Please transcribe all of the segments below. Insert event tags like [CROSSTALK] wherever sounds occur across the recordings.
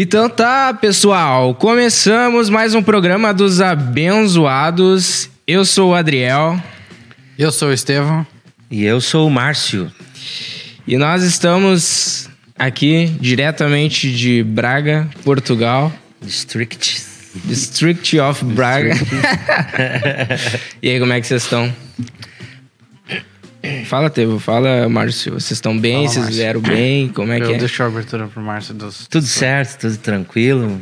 Então tá, pessoal, começamos mais um programa dos abençoados. Eu sou o Adriel Eu sou o Estevão. E eu sou o Márcio. e nós estamos aqui diretamente de Braga, Portugal, District. District of Braga. [LAUGHS] e aí, como é que vocês estão? Fala, Tevo, fala, Márcio. Vocês estão bem? Fala, Vocês Márcio. vieram bem? Como é eu que é? deixo a abertura pro Márcio dos. Tudo certo, tudo tranquilo.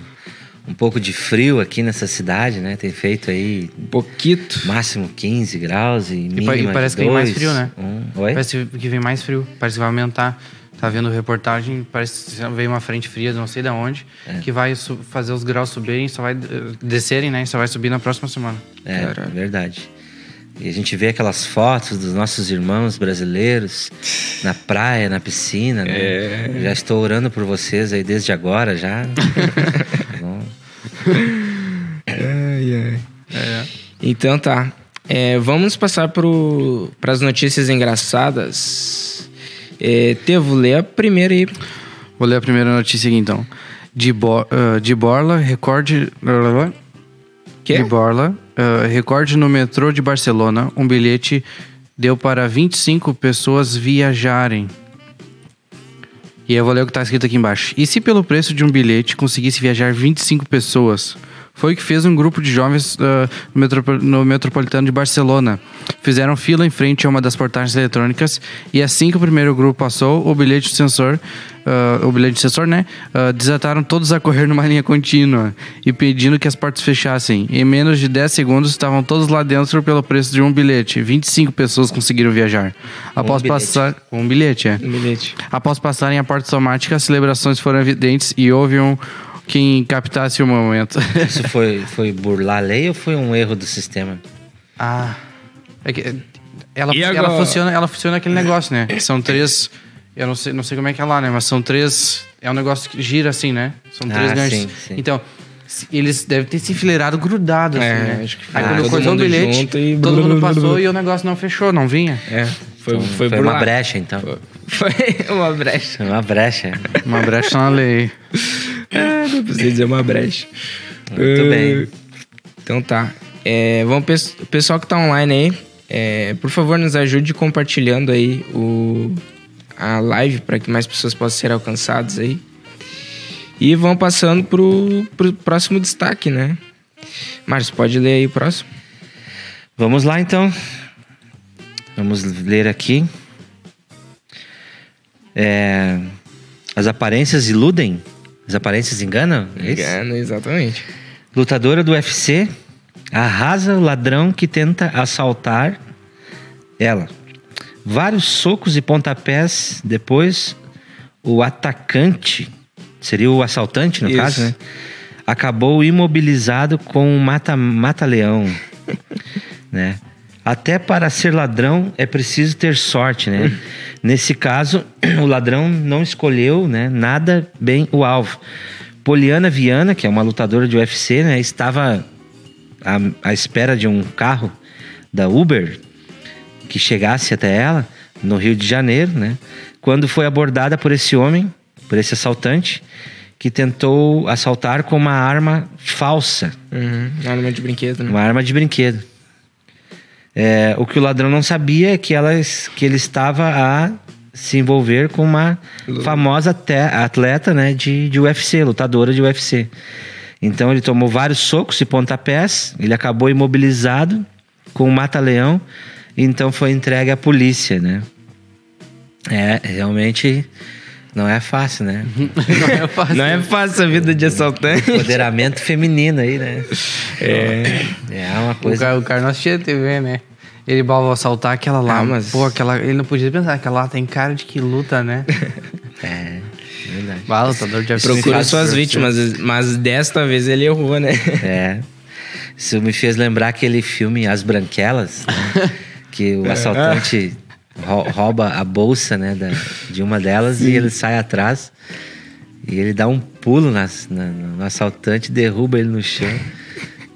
Um pouco de frio aqui nessa cidade, né? Tem feito aí Um pouquito. máximo 15 graus e mínima pa- e parece que vem mais frio, né? um. Oi? Parece que vem mais frio. Parece que vai aumentar. Tá vendo reportagem, parece que veio uma frente fria, não sei de onde, É. que vai fazer os graus subirem, só vai eh, descerem, né? E só vai subir na próxima semana. É, verdade. E a gente vê aquelas fotos dos nossos irmãos brasileiros na praia, na piscina, né? É. Já estou orando por vocês aí desde agora já. [LAUGHS] Tá bom? Ai, ai. Então tá. É, vamos passar para as notícias engraçadas. É, Tevo, lê a primeira aí. Vou ler a primeira notícia aqui então. De, Bo ah, de Borla, recorde. Quê? De Borla, ah, recorde no metrô de Barcelona. Um bilhete deu para 25 pessoas viajarem. E eu vou ler o que está escrito aqui embaixo. E se pelo preço de um bilhete conseguisse viajar 25 pessoas? Foi o que fez um grupo de jovens ah, no, metropo- no metropolitano de Barcelona. Fizeram fila em frente a uma das portagens eletrônicas e assim que o primeiro grupo passou, o bilhete de sensor, ah, o bilhete de sensor, né, ah, desataram todos a correr numa [LAUGHS] linha contínua e pedindo que as portas fechassem. Em menos de 10 segundos estavam todos lá dentro pelo preço de um bilhete. 25 pessoas conseguiram viajar. Após bilhete. passar com um bilhete, é. Um bilhete. Após passarem a porta automática, as celebrações foram evidentes e houve um quem captasse o momento. [LAUGHS] Isso foi, foi burlar a lei ou foi um erro do sistema? ah. É que ela, E ela agora? funciona, ela funciona aquele negócio, né? São três. Eu não sei, não sei como é que é lá, né? Mas são três. É um negócio que gira assim, né? São três Ah, ganchos. sim, sim. Então, eles devem ter se enfileirado grudado, assim, É, né? acho que Aí foi. quando Todo coisou o bilhete, e- todo mundo [LAUGHS] passou e o negócio não fechou, não vinha. É, foi, Então, foi, foi uma brecha, então. Foi [LAUGHS] uma brecha. Foi uma brecha. Uma brecha na lei. É, não precisa [LAUGHS] dizer uma brecha. Muito Ah, bem. Então tá. É, vamos, o pessoal que tá online aí, é, por favor, nos ajude compartilhando aí o, a live para que mais pessoas possam ser alcançadas aí. E vão passando pro, pro próximo destaque, né? Márcio, pode ler aí o próximo? Vamos lá, então. Vamos ler aqui. É, As aparências iludem? As aparências enganam? É? Engana, exatamente. Lutadora do UFC arrasa o ladrão que tenta assaltar ela. Vários socos e pontapés depois, o atacante, seria o assaltante no Isso. caso, né? Acabou imobilizado com um mata- mata-leão, [LAUGHS] né? Até para ser ladrão é preciso ter sorte, né? [LAUGHS] Nesse caso, [CLEARS THROAT] o ladrão não escolheu, né, nada bem o alvo. Poliana Viana, que é uma lutadora de UFC, né, estava à, à espera de um carro da Uber que chegasse até ela no Rio de Janeiro, né? Quando foi abordada por esse homem, por esse assaltante, que tentou assaltar com uma arma falsa, Uhum. Arma de brinquedo, né? uma arma de brinquedo. É, o que o ladrão não sabia é que, elas, que ele estava a se envolver com uma famosa te- atleta né, de, de UFC, lutadora de UFC. Então ele tomou vários socos e pontapés, ele acabou imobilizado com um mata-leão, então foi entregue à polícia, né? É, realmente não é fácil, né? [LAUGHS] Não é fácil. Não é fácil a vida de assaltante. Empoderamento feminino aí, né? É. É uma O coisa. cara, o cara não assistia TV, né? Ele vai assaltar aquela lá. Ah, mas- Pô, aquela. Ele não podia pensar, aquela lá tem cara de que luta, né? [LAUGHS] É, verdade. Bah, lutador de. Procura suas vítimas, mas desta vez ele errou, né? [LAUGHS] É. Isso me fez lembrar aquele filme As Branquelas, né? [LAUGHS] que o assaltante rou- rouba a bolsa né, da- de uma delas e ele sai atrás e ele dá um pulo nas- na- no assaltante, derruba ele no chão.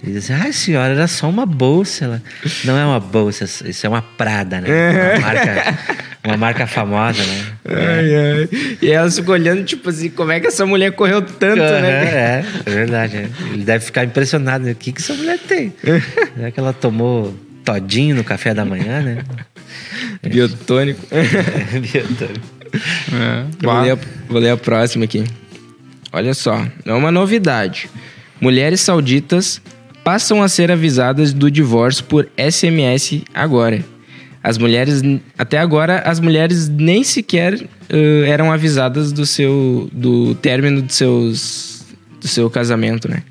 E diz, ai senhora, era só uma bolsa. Ela, não é uma bolsa, isso é uma Prada, né? Uma marca, Uma marca famosa, né? Ai, ai. E ela ficou olhando, tipo assim, como é que essa mulher correu tanto, né? É, é verdade. é. Ele deve ficar impressionado. Né? O que, que essa mulher tem? Será que ela tomou todinho no café da manhã, né? Biotônico. [LAUGHS] Biotônico. Vou ler, a, vou ler a próxima aqui. Olha só, é uma novidade. Mulheres sauditas passam a ser avisadas do divórcio por SMS agora. As mulheres, até agora, as mulheres nem sequer eh, eram avisadas do seu, do término de seus, do seu casamento, né?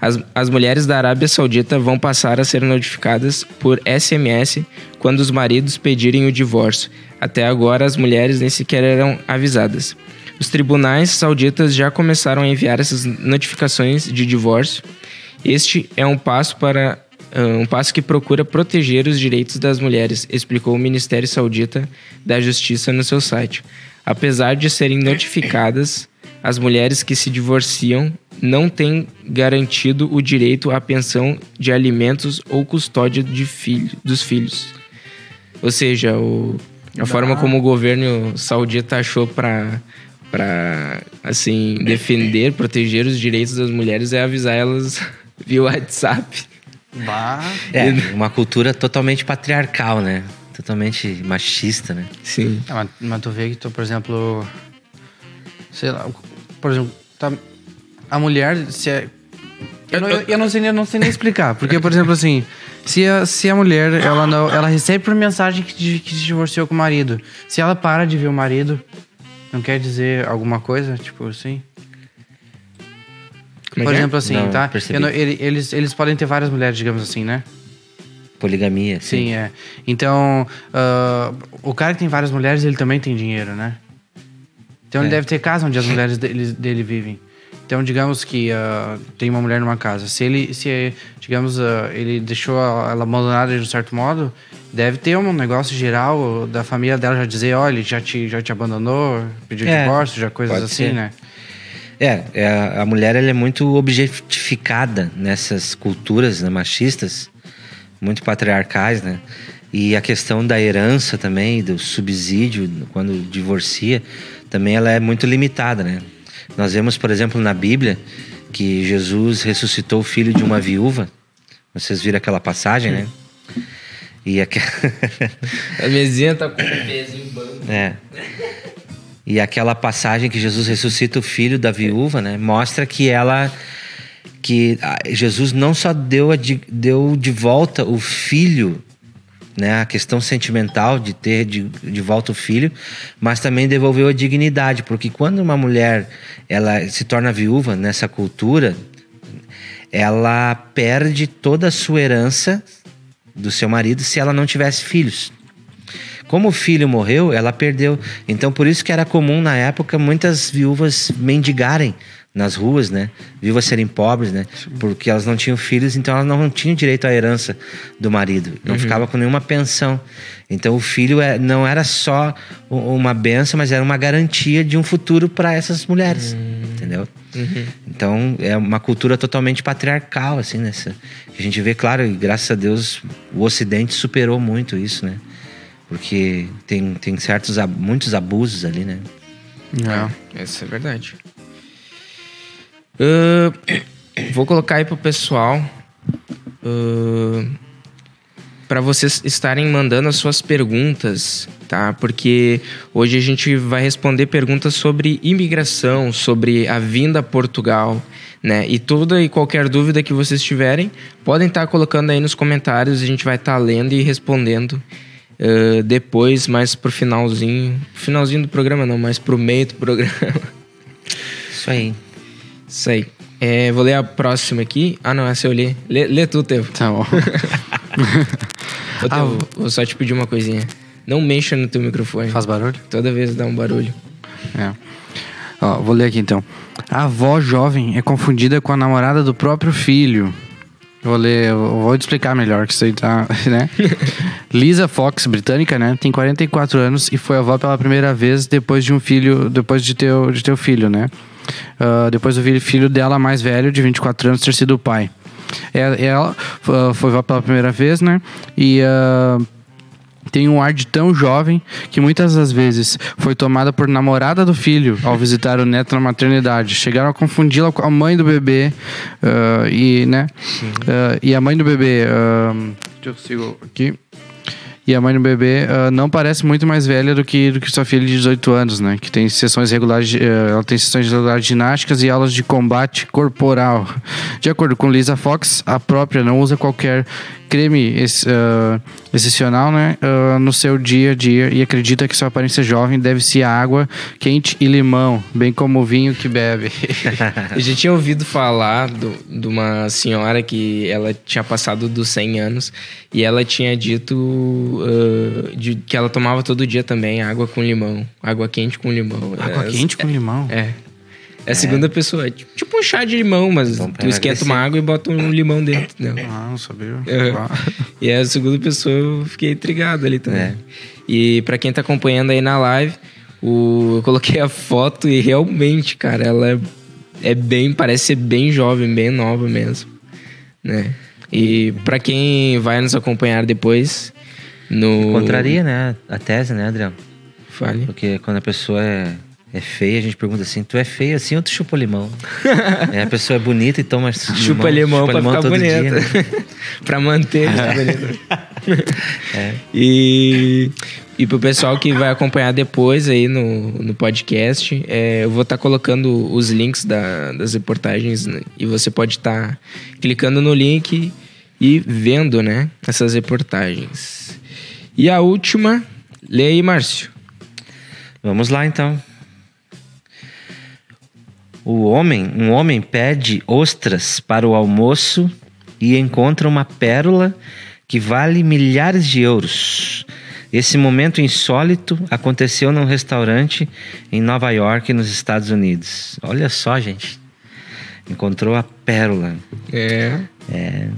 As, as mulheres da Arábia Saudita vão passar a ser notificadas por SMS quando os maridos pedirem o divórcio. Até agora, as mulheres nem sequer eram avisadas. Os tribunais sauditas já começaram a enviar essas notificações de divórcio. Este é um passo para ah, um passo que procura proteger os direitos das mulheres, explicou o Ministério Saudita da Justiça no seu site. Apesar de serem notificadas, as mulheres que se divorciam não têm garantido o direito à pensão de alimentos ou custódia de filho, dos filhos. Ou seja, o- a forma como o governo saudita achou para para assim defender, proteger os direitos das mulheres é avisar elas via WhatsApp. Bah. É, uma cultura totalmente patriarcal, né? Totalmente machista, né? Sim. É, mas, mas tu vê que tu, por exemplo. Sei lá, por exemplo, tá, a mulher. Se é, eu, não, eu, eu não sei, nem- eu não sei nem explicar. Porque, por exemplo, assim, se a, se a mulher ela, não, ela recebe por mensagem que, que se divorciou com o marido, se ela para de ver o marido, não quer dizer alguma coisa, tipo assim? Como é por é? exemplo, assim, Não, tá? Eu não- ele- eles, eles podem ter várias mulheres, digamos assim, né? Poligamia, sim. Sim, é. Então, ah, o cara que tem várias mulheres, ele também tem dinheiro, né? Então ele É. deve ter casa onde as mulheres dele, dele vivem. Então, digamos que ah, tem uma mulher numa casa. Se ele, se, digamos, ah, ele deixou ela abandonada de um certo modo, deve ter um negócio geral da família dela já dizer, olha, ele já te, já te abandonou, pediu É, divórcio, já coisas pode assim, ser. né? É, é, a mulher ela é muito objetificada nessas culturas né, machistas, muito patriarcais, né? E a questão da herança também, do subsídio, quando divorcia, também ela é muito limitada, né? Nós vemos, por exemplo, na Bíblia, que Jesus ressuscitou o filho de uma viúva. Vocês viram aquela passagem, né? E. A mesinha tá com o pezinho banco. É. E aquela passagem que Jesus ressuscita o filho da viúva, né? Mostra que ela que Jesus não só deu a de, deu de volta o filho, né? A questão sentimental de ter de, de volta o filho, mas também devolveu a dignidade, porque quando uma mulher ela se torna viúva nessa cultura, ela perde toda a sua herança do seu marido se ela não tivesse filhos. Como o filho morreu, ela perdeu. Então, por isso que era comum na época muitas viúvas mendigarem nas ruas, né? Viúvas serem pobres, né? Porque elas não tinham filhos, então elas não tinham direito à herança do marido. Não ficava com nenhuma pensão. Então, o filho é- não era só uma benção, mas era uma garantia de um futuro para essas mulheres, entendeu? Então, é uma cultura totalmente patriarcal, assim, nessa. A gente vê, claro, e graças a Deus, o Ocidente superou muito isso, né? Porque tem, tem certos, muitos abusos ali, né? É. Essa é verdade. Ahn, vou colocar aí pro pessoal. para vocês estarem mandando as suas perguntas, tá? Porque hoje a gente vai responder perguntas sobre imigração, sobre a vinda a Portugal, né? E toda e qualquer dúvida que vocês tiverem, podem estar colocando aí nos comentários, a gente vai estar lendo e respondendo ah, depois, mais pro finalzinho, finalzinho do programa não, mais pro meio do programa. Isso aí. Isso aí. É, vou ler a próxima aqui. Ah, não, essa eu li. Lê, lê tu, Tevo. Tá bom. [LAUGHS] Ô, Tevo, vou só te pedir uma coisinha. Não mexa no teu microfone. Faz barulho? Toda vez dá um barulho. É. Ó, vou ler aqui então. A avó jovem é confundida com a namorada do próprio filho. Vou ler, vou te explicar melhor que isso aí tá, [LAUGHS] né? Lisa Fox, britânica, né? Tem 44 anos e foi avó pela primeira vez depois de um filho, depois de ter, o- de ter o filho, né? Ah, depois do filho, dela mais velho, de 24 anos, ter sido o pai. É- Ela ah, foi avó pela primeira vez, né? E ah, tem um ar de tão jovem que muitas das vezes foi tomada por namorada do filho ao visitar o neto na maternidade. Chegaram a confundi-la com a mãe do bebê uh, e, né? Uh, e a mãe do bebê. Uh, deixa eu aqui. E a mãe do bebê uh, não parece muito mais velha do que, do que sua filha de 18 anos, né? Que tem sessões regulares, uh, ela tem sessões regulares de ginásticas e aulas de combate corporal. De acordo com Lisa Fox, a própria não usa qualquer creme uh, excepcional, né? no seu dia a dia e acredita que sua aparência jovem deve ser a água quente e limão, bem como o vinho que bebe. [LAUGHS] Eu já tinha ouvido falar do, de uma senhora que ela tinha passado dos 100 anos e ela tinha dito uh, de, que ela tomava todo dia também água com limão. Água quente com limão. Água é, quente com limão? É. É a segunda pessoa. Tipo um chá de limão, mas tu esquenta uma água e bota um limão dentro. Não. Ah, não sabia. [LAUGHS] E é a segunda pessoa, eu fiquei intrigado ali também. É. E para quem tá acompanhando aí na live, o, eu coloquei a foto e realmente, cara, ela é, é bem, parece ser bem jovem, bem nova mesmo, né? E para quem vai nos acompanhar depois no contraria, né, a tese, né, Adriano? Fale. Porque quando a pessoa é é feia, a gente pergunta assim, tu é feia assim ou tu chupa limão? é, a pessoa é bonita e toma [LAUGHS] chupa limão, limão pra limão ficar bonita. Dia, né? [LAUGHS] pra manter [LAUGHS] é. E, e pro pessoal que vai acompanhar depois aí no, no podcast, é, eu vou estar tá colocando os links da, das reportagens né? e você pode estar tá clicando no link e vendo, né, essas reportagens. E a última, lê aí, Márcio. Vamos lá então. O homem, um homem pede ostras para o almoço e encontra uma pérola que vale milhares de euros. Esse momento insólito aconteceu num restaurante em Nova York, nos Estados Unidos. Olha só, gente. Encontrou a pérola. É. É.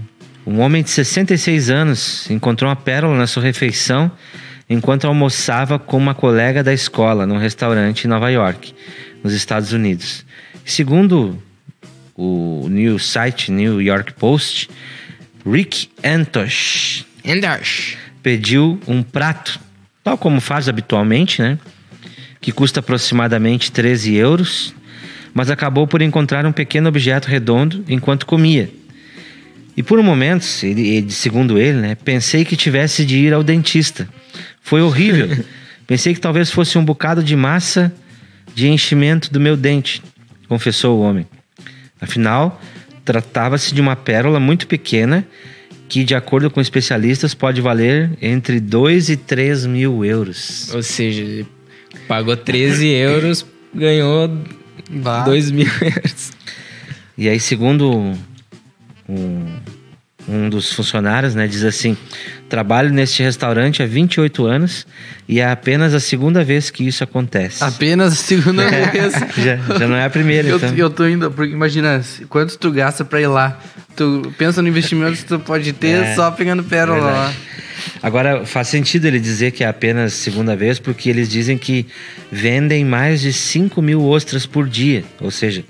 Um homem de 66 anos encontrou uma pérola na sua refeição enquanto almoçava com uma colega da escola num restaurante em Nova York, nos Estados Unidos. Segundo o new site New York Post, Rick Antosh, pediu um prato, tal como faz habitualmente, né? Que custa aproximadamente 13 euros, mas acabou por encontrar um pequeno objeto redondo enquanto comia. E por um momento, ele, segundo ele, né, pensei que tivesse de ir ao dentista. Foi horrível. [LAUGHS] pensei que talvez fosse um bocado de massa de enchimento do meu dente confessou o homem. Afinal, tratava-se de uma pérola muito pequena que, de acordo com especialistas, pode valer entre 2 e 3 mil euros. Ou seja, pagou 13 euros, ganhou 2 mil euros. E aí, segundo um, um dos funcionários, né, diz assim: Trabalho neste restaurante há 28 anos e é apenas a segunda vez que isso acontece. Apenas a segunda [LAUGHS] é. vez? já, já não é a primeira, eu, então. Eu tô indo, porque imagina, quanto tu gasta pra ir lá? Tu pensa no investimento que tu pode ter é, só pegando pérola verdade. lá. Agora, faz sentido ele dizer que é apenas segunda vez, porque eles dizem que vendem mais de 5 mil ostras por dia. Ou seja,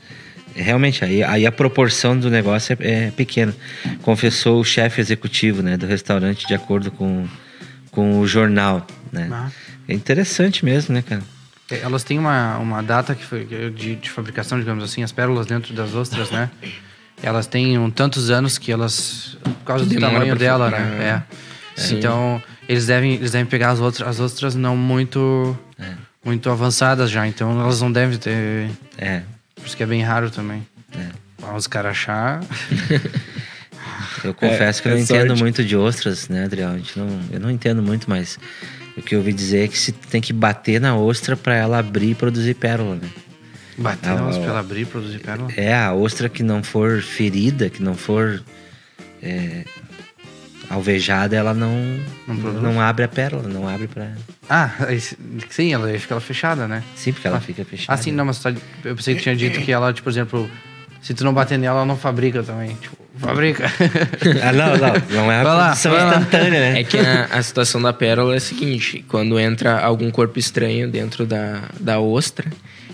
realmente, aí, aí a proporção do negócio é, é pequena. Confessou o chefe executivo né, do restaurante, de acordo com, com o jornal. Né? Ah. É interessante mesmo, né, cara? É, elas têm uma, uma data que foi de, de fabricação, digamos assim, as pérolas dentro das ostras, né? Elas têm um, tantos anos que elas, por causa do tamanho dela, né? É. é. Então, eles devem, eles devem pegar as outras, as ostras não muito, é. muito avançadas já. Então, elas não devem ter. É. Por isso que é bem raro também. É. Os caras achar. [LAUGHS] eu confesso é, que eu não é entendo sorte. muito de ostras, né, Adriel? Não, eu não entendo muito, mas o que eu ouvi dizer é que se tem que bater na ostra para ela abrir e produzir pérola, né? Bater na ostra para ela abrir e produzir pérola? É, a ostra que não for ferida, que não for é, alvejada, ela não, não, não, abre a pérola, não abre para. Ah, sim, ela fica ela fechada, né? Sim, porque ela ah, fica fechada. Ah, sim, não, mas tá, eu pensei que tinha dito que ela, tipo, por exemplo, se tu não bater nela, ela não fabrica também. Tipo, fabrica. [LAUGHS] ah, não, não. Não é a vai produção lá, instantânea, né? É que a, a, situação da pérola é a seguinte: quando entra algum corpo estranho dentro da, da ostra,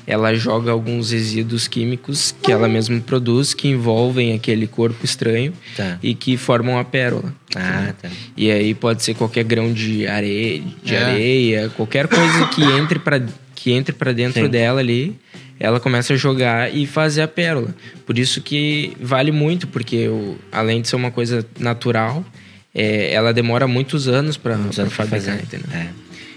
ela joga alguns resíduos químicos que ela mesma produz, que envolvem aquele corpo estranho Tá. e que formam a pérola. Ah, tá. E aí pode ser qualquer grão de areia, de É. areia qualquer coisa que entre para que entre para dentro Sim. dela ali, ela começa a jogar e fazer a pérola. Por isso que vale muito, porque o- além de ser uma coisa natural, é, ela demora muitos anos para fabricar, fazer. entendeu? É.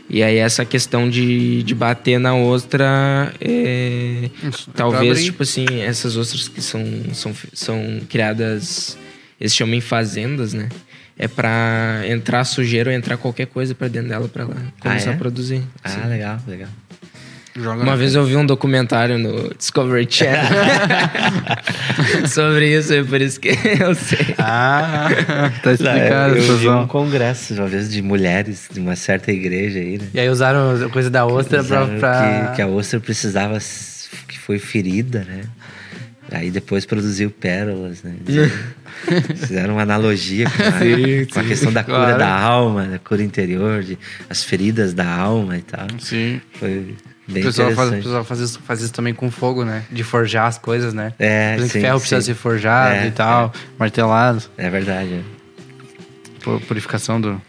E aí essa questão de, de bater na ostra, é, Isso, talvez, tipo assim, essas ostras que são, são, são criadas, eles chamam em fazendas, né? É pra entrar sujeira ou entrar qualquer coisa pra dentro dela pra ela começar é? a produzir. Ah, Sim. legal, legal. Joga Uma vez eu vi um documentário no Discovery Channel [LAUGHS] sobre isso, é por isso que eu sei. Ah, tá explicado eu, eu vi um congresso, uma vez, de mulheres de uma certa igreja aí, né? E aí usaram a coisa da ostra pra... Usaram pra... Que, que a ostra precisava, que foi ferida, né? Aí depois produziu pérolas, né? [LAUGHS] Fizeram uma analogia com a, Sim, com a sim. questão da cura Claro. da alma, da cura interior, de, as feridas da alma e tal. Sim. Foi O bem pessoal, faz, o interessante. pessoal faz, isso, faz isso também com fogo, né? De forjar as coisas, né? É, Por exemplo, sim, ferro precisa ser forjado É, e tal, martelado. É verdade. é. Pu- Purificação do...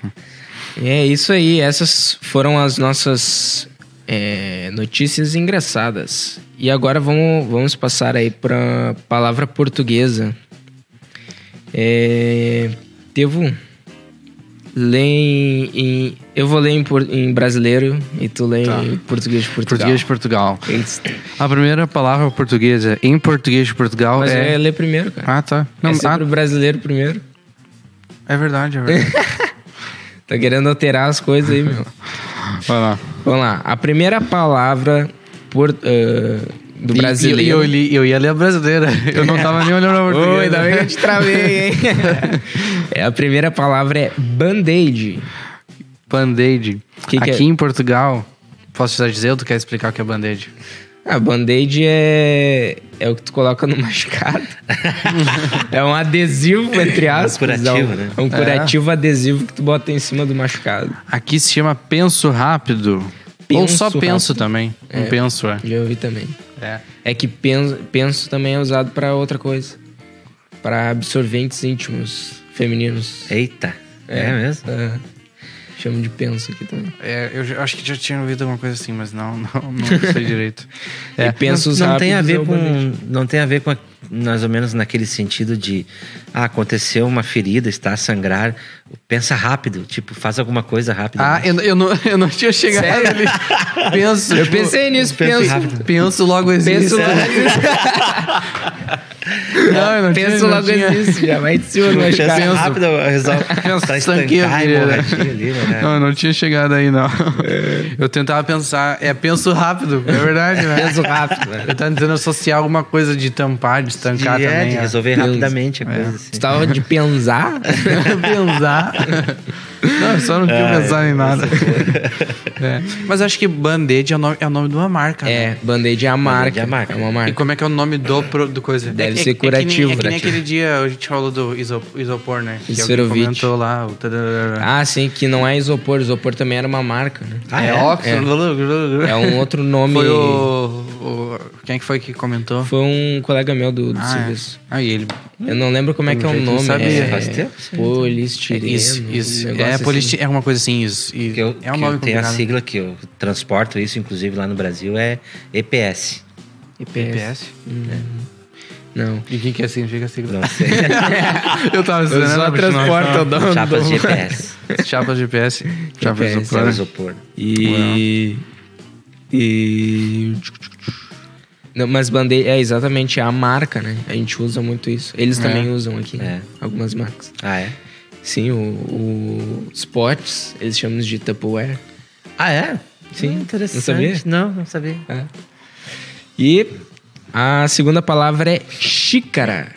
É isso aí, essas foram as nossas é, notícias engraçadas. E agora vamos, vamos passar aí para palavra portuguesa. É, devo ler em, em- Eu vou ler em, em brasileiro e tu lê Tá. em português de Portugal. Português de Portugal. Eles- A primeira palavra portuguesa em português de Portugal Mas é... ler primeiro, cara. Ah, tá. Não, é ah, sempre o brasileiro primeiro. é verdade, é verdade. [LAUGHS] Tá querendo alterar as coisas aí, meu. Vai lá. Vamos lá. A primeira palavra por, ah, do E- brasileiro. E, eu, li- eu ia ler a brasileira. Eu não tava nem olhando a [LAUGHS] portuguesa. Oi, ainda bem que eu te travei, hein? [LAUGHS] é, a primeira palavra é band-aid. Band-aid. Que que Aqui é? em Portugal... Posso já dizer ou tu quer explicar o que é band-aid? Ah, band-aid é, é o que tu coloca no [LAUGHS] machucado. é um adesivo, entre aspas. curativo, é um, né? É um curativo adesivo que tu bota em cima do machucado. Aqui se chama penso rápido. Ou Penso só penso rápido. também. Um É. penso, é. Já ouvi também. É. É que penso, penso também é usado pra outra coisa. Pra absorventes íntimos femininos. Eita, é, mesmo? É. Chamo de penso aqui também. É, eu acho que já tinha ouvido alguma coisa assim, mas não, não, não sei direito. [LAUGHS] É. E pensos não, não tem a é ver com band-aid. não tem a ver com a- mais ou menos naquele sentido de ah, aconteceu uma ferida está a sangrar pensa rápido tipo faz alguma coisa rápido Ah, eu, eu, não, eu não tinha chegado Sério? ali. Penso. Eu tipo, pensei nisso, penso penso. rápido. Penso logo existe. Penso logo Não, [LAUGHS] eu não tinha- Penso não logo tinha- existe, já vai de cima machucado. rápido resolve Pensa tá estancar hemorragia ali né Não, eu não tinha chegado aí, não. Eu tentava pensar. É, penso rápido, é verdade, né? Penso rápido, né? Eu tava tentando associar alguma coisa de tampar, de estancar de, é, também. de é. resolver Pensa. rapidamente a coisa assim. Tu tava de pensar? [LAUGHS] pensar. Não, eu só não tinha Ah, pensado em nada. essa [LAUGHS] É. Mas acho que Band-Aid é o nome, é o nome de uma marca. né? É, band-aid é a marca. é a marca. É uma E marca. como é que é o nome do, pro- do coisa? Deve é, ser é, curativo. É que, nem, é que nem Curativo. aquele dia a gente falou do iso- isopor, né? Que comentou lá. Ah, sim, que não é isopor. Isopor também era uma marca, né? Ah, é, é? Oxford. É um outro nome. Foi o, o- Quem é que foi que comentou? Foi um colega meu do, do Ah, serviço. é. Ah, e ele. Eu não lembro como é que é o nome. sabia. É, Faz tempo. Polistireno. Isso, um isso. negócio É, assim. polisti- é uma coisa assim, isso. E que eu, é um que nome eu tenho a sigla que eu transporto isso inclusive lá no Brasil é EPS EPS. EPS? Não. E o que, que significa a sigla? não sei [LAUGHS] Eu tava Eu estudando só a transporto o dono chapas do... de EPS Chapas de GPS. [LAUGHS] Chapas de GPS, é o isopor. isopor E. E. Não, mas band-aid é exatamente a marca, né? A gente usa muito isso. Eles É. também usam aqui, É. algumas marcas. ah é Sim, o, o Spots, eles chamam de Tupperware. ah é Sim, Hum, interessante não sabia? não não sabia É. E a segunda palavra é xícara.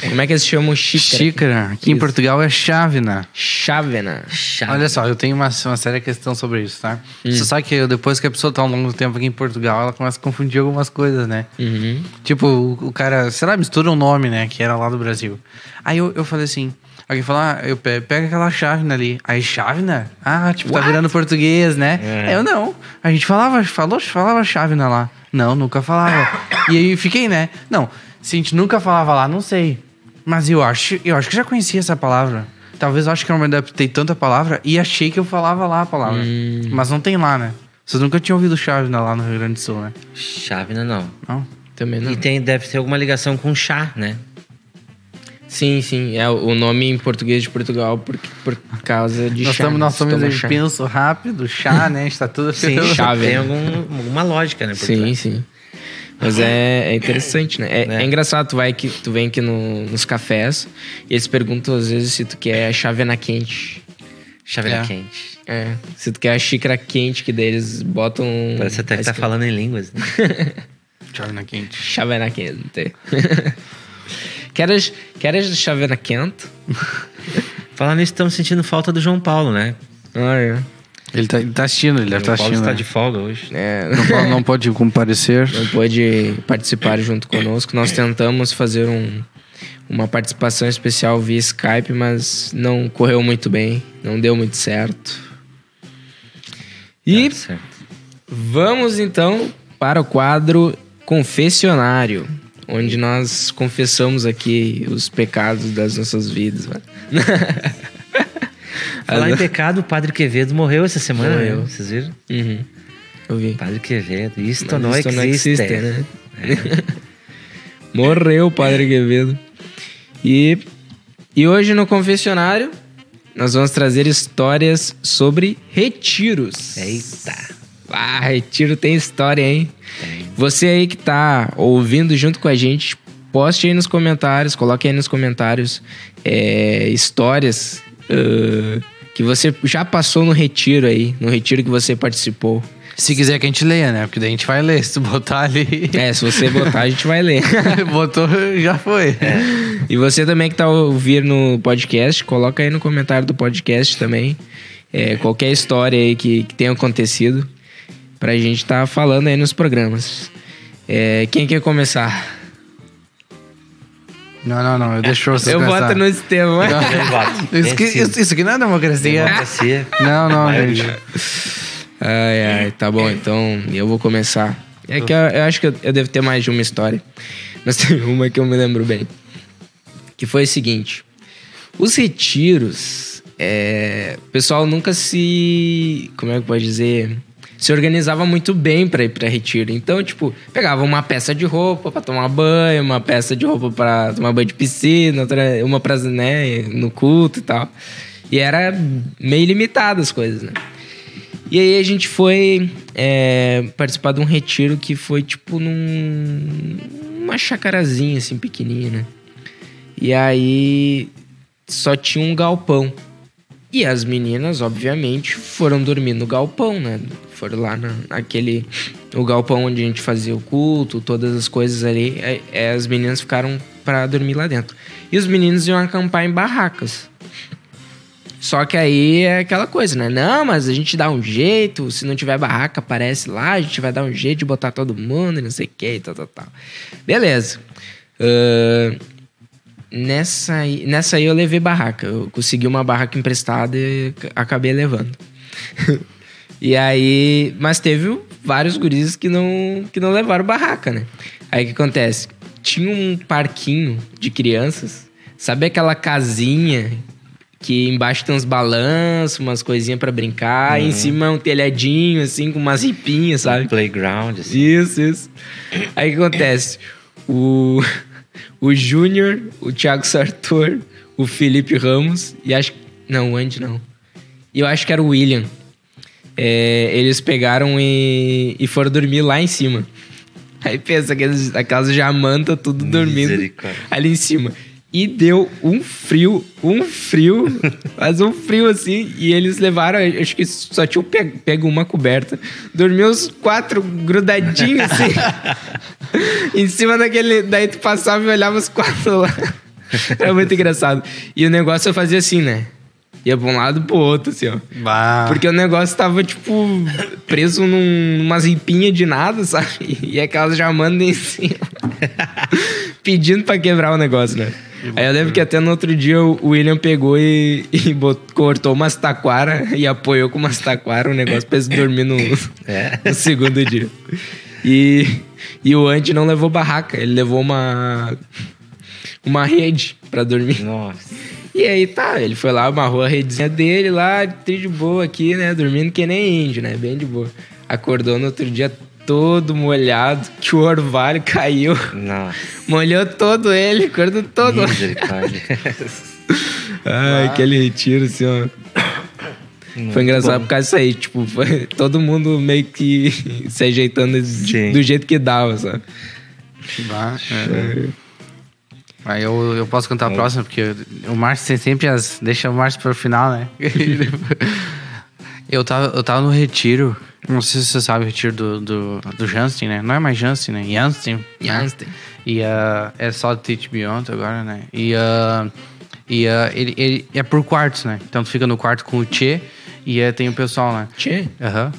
Como é que eles chamam xícara? Xícara. Aqui em Isso. Portugal é chávena. Chávena. Chato. Olha só, eu tenho uma, uma séria questão sobre isso, tá? Hum. Você sabe que eu- depois que a pessoa tá um longo tempo aqui em Portugal, ela começa a confundir algumas coisas, né? Uhum. Tipo, o, o cara, sei lá, mistura um nome, né? Que era lá do Brasil. Aí eu, eu falei assim, Alguém fala, ah, eu pego, pega aquela chávena ali. Aí, chávena? Ah, tipo, tá virando português, né? É. Eu não. A gente falava, falou, falava chávena lá. Não, nunca falava. e aí fiquei, né? Não, se a gente nunca falava lá, não sei. Mas eu acho, eu acho que já conhecia essa palavra. Talvez eu acho que eu não me adaptei tanto a palavra e achei que eu falava lá a palavra. Mas não tem lá, né? Vocês nunca tinham ouvido chávena lá no Rio Grande do Sul, né? Chávena não. Não? Também não. E tem, deve ter alguma ligação com chá, né? Sim, sim. É o nome em português de Portugal por, por causa de nós chá. estamos, nós Se somos chá. penso rápido, chá, [LAUGHS] né? A gente tá tudo Sim, [LAUGHS] chave, tem né? algum, alguma lógica, né? Sim, trás. sim. Mas é, é interessante, né? É, Né? é engraçado, tu vai que tu vem aqui no- nos cafés e eles perguntam às vezes se tu quer chávena quente. Chávena É. quente. É, se tu quer a xícara quente, que daí eles botam. Parece até que tá falando em línguas. Né? [LAUGHS] Chávena quente. Chávena quente. Queres, queres chávena quente? [LAUGHS] Falando nisso, estamos sentindo falta do João Paulo, né? Ah, é. Ele tá, ele tá assistindo, ele deve o estar João Paulo assistindo. está né? de folga hoje. É, Não, pode, não pode comparecer. não pôde participar junto conosco. Nós tentamos fazer um, uma participação especial via Skype, mas não correu muito bem, não deu muito certo. E Tá certo. vamos então para o quadro Confessionário, onde nós confessamos aqui os pecados das nossas vidas. né? [LAUGHS] Falar em pecado, o Padre Quevedo morreu essa semana, Morreu. né? Vocês viram? Uhum. Eu vi. Padre Quevedo. Isto Mas não isto existe. né? [LAUGHS] Morreu o Padre Quevedo. E, e hoje no confessionário nós vamos trazer histórias sobre retiros. Eita. Ah, retiro tem história, hein? Você aí que tá ouvindo junto com a gente, poste aí nos comentários, coloque aí nos comentários é, histórias ah, que você já passou no retiro aí, no retiro que você participou. Se quiser que a gente leia, né? Porque daí a gente vai ler. Se tu botar ali. É, se você botar, a gente vai ler. [LAUGHS] Botou, já foi. E você também que tá ouvindo no podcast, coloca aí no comentário do podcast também. é, qualquer história aí que, que tenha acontecido. Pra gente tá falando aí nos programas. É, quem quer começar? Não, não, não. Eu deixo você Eu voto no sistema. Eu voto. Isso, que, isso, isso aqui não é democracia. Democracia. Não, não, gente. Ai, ai, tá bom, então eu vou começar. É que eu, eu acho que eu, eu devo ter mais de uma história. [LAUGHS] Mas tem uma que eu me lembro bem. Que foi o seguinte: os retiros, é, o pessoal nunca se. Como é que pode dizer? Se organizava muito bem pra ir pra retiro. Então, tipo, pegava uma peça de roupa pra tomar banho, uma peça de roupa pra tomar banho de piscina, outra, uma pra, né, no culto e tal. E era meio limitado as coisas, né? E aí a gente foi é, participar de um retiro que foi tipo num, numa chacarazinha assim pequenininha, né? E aí só tinha um galpão. E as meninas, obviamente, foram dormir no galpão, né? Foram lá na, naquele. O galpão onde a gente fazia o culto, todas as coisas ali. é, é, as meninas ficaram pra dormir lá dentro. E os meninos iam acampar em barracas. Só que aí é aquela coisa, né? Não, mas a gente dá um jeito, se não tiver barraca, aparece lá, a gente vai dar um jeito de botar todo mundo e não sei o que tal, tal, tal. Beleza. Ahn, nessa, aí, nessa aí eu levei barraca. Eu consegui uma barraca emprestada e acabei levando. [LAUGHS] e aí. Mas teve vários guris que não, que não levaram barraca, né? Aí o que acontece? Tinha um parquinho de crianças. Sabe aquela casinha que embaixo tem uns balanços, umas coisinhas pra brincar, e em cima é um telhadinho, assim, com umas ripinhas, sabe? Playground, assim. Isso, isso. Aí o que acontece? O, [LAUGHS] o Júnior, o Thiago Sartor, o Felipe Ramos e acho. Não, o Andy não. E eu acho que era o William. É, eles pegaram e, e foram dormir lá em cima. Aí pensa, aqueles, aquelas jamanta tudo dormindo ali em cima. E deu um frio, um frio, [LAUGHS] mas um frio assim. E eles levaram, acho que só tinham pe- pego uma coberta. Dormiu os quatro grudadinhos assim. [LAUGHS] em cima daquele. Daí tu passava e olhava os quatro lá. [LAUGHS] Era muito engraçado. E o negócio eu fazia assim, né? Ia pra um lado e pro outro, assim, ó. Bah. Porque o negócio tava, tipo, preso num, numas ripinhas de nada, sabe? E aquelas já mandam em cima. Pedindo pra quebrar o negócio, né? Aí eu lembro que até no outro dia o William pegou e, [LAUGHS] e bot- cortou umas taquara e apoiou com umas taquara o negócio pra eles dormir no, [LAUGHS] no segundo dia. E, e o Andy não levou barraca, ele levou uma, uma rede pra dormir. Nossa. E aí tá, ele foi lá, amarrou a redezinha dele lá, de boa aqui, né? Dormindo que nem índio, né? Bem de boa. Acordou no outro dia todo molhado, que o orvalho caiu. Nossa. Molhou todo ele, acordou todo. Misericórdia. [LAUGHS] Ai, aquele retiro, assim, ó. Foi engraçado por causa disso aí, tipo, foi [LAUGHS] todo mundo meio que [LAUGHS] se ajeitando Sim. do jeito que dava, sabe? É. Aí eu, eu posso cantar a próxima, porque o Márcio tem sempre as. Deixa o Márcio pro final, né? Eu, tava, eu tava no retiro. Não sei se você sabe o retiro do, do, do Jansen, né? Não é mais Jansen, né? Jansen. né? Jansen. E uh, é só Teach Beyond agora, né? E, uh, e uh, ele, ele é por quartos, né? Então tu fica no quarto com o Tchê e uh, tem o pessoal lá. Tchê. Aham.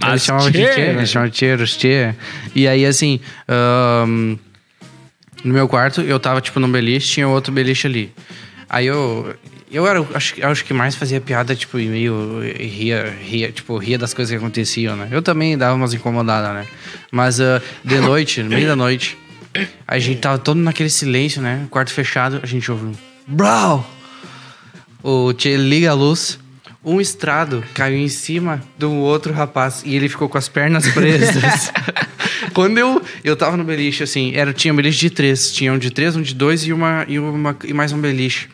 Mas Eles chamavam de tchê, né? eles chamavam de tchê, os tchê. E aí, assim, ahn, no meu quarto, eu tava, tipo, num beliche, tinha outro beliche ali. Aí eu... Eu era, acho, acho que mais fazia piada, tipo, e meio ria, ria, tipo, ria das coisas que aconteciam, né? Eu também dava umas incomodadas, né? Mas ah, de noite, no meio da noite, a gente tava todo naquele silêncio, né? Quarto fechado, a gente ouve um... Brau! O Tchê liga a luz, um estrado caiu em cima do outro rapaz e ele ficou com as pernas presas. [LAUGHS] Quando eu, eu tava no beliche, assim, era, tinha um beliche de três. Tinha um de três, um de dois e, uma, e, uma, e mais um beliche.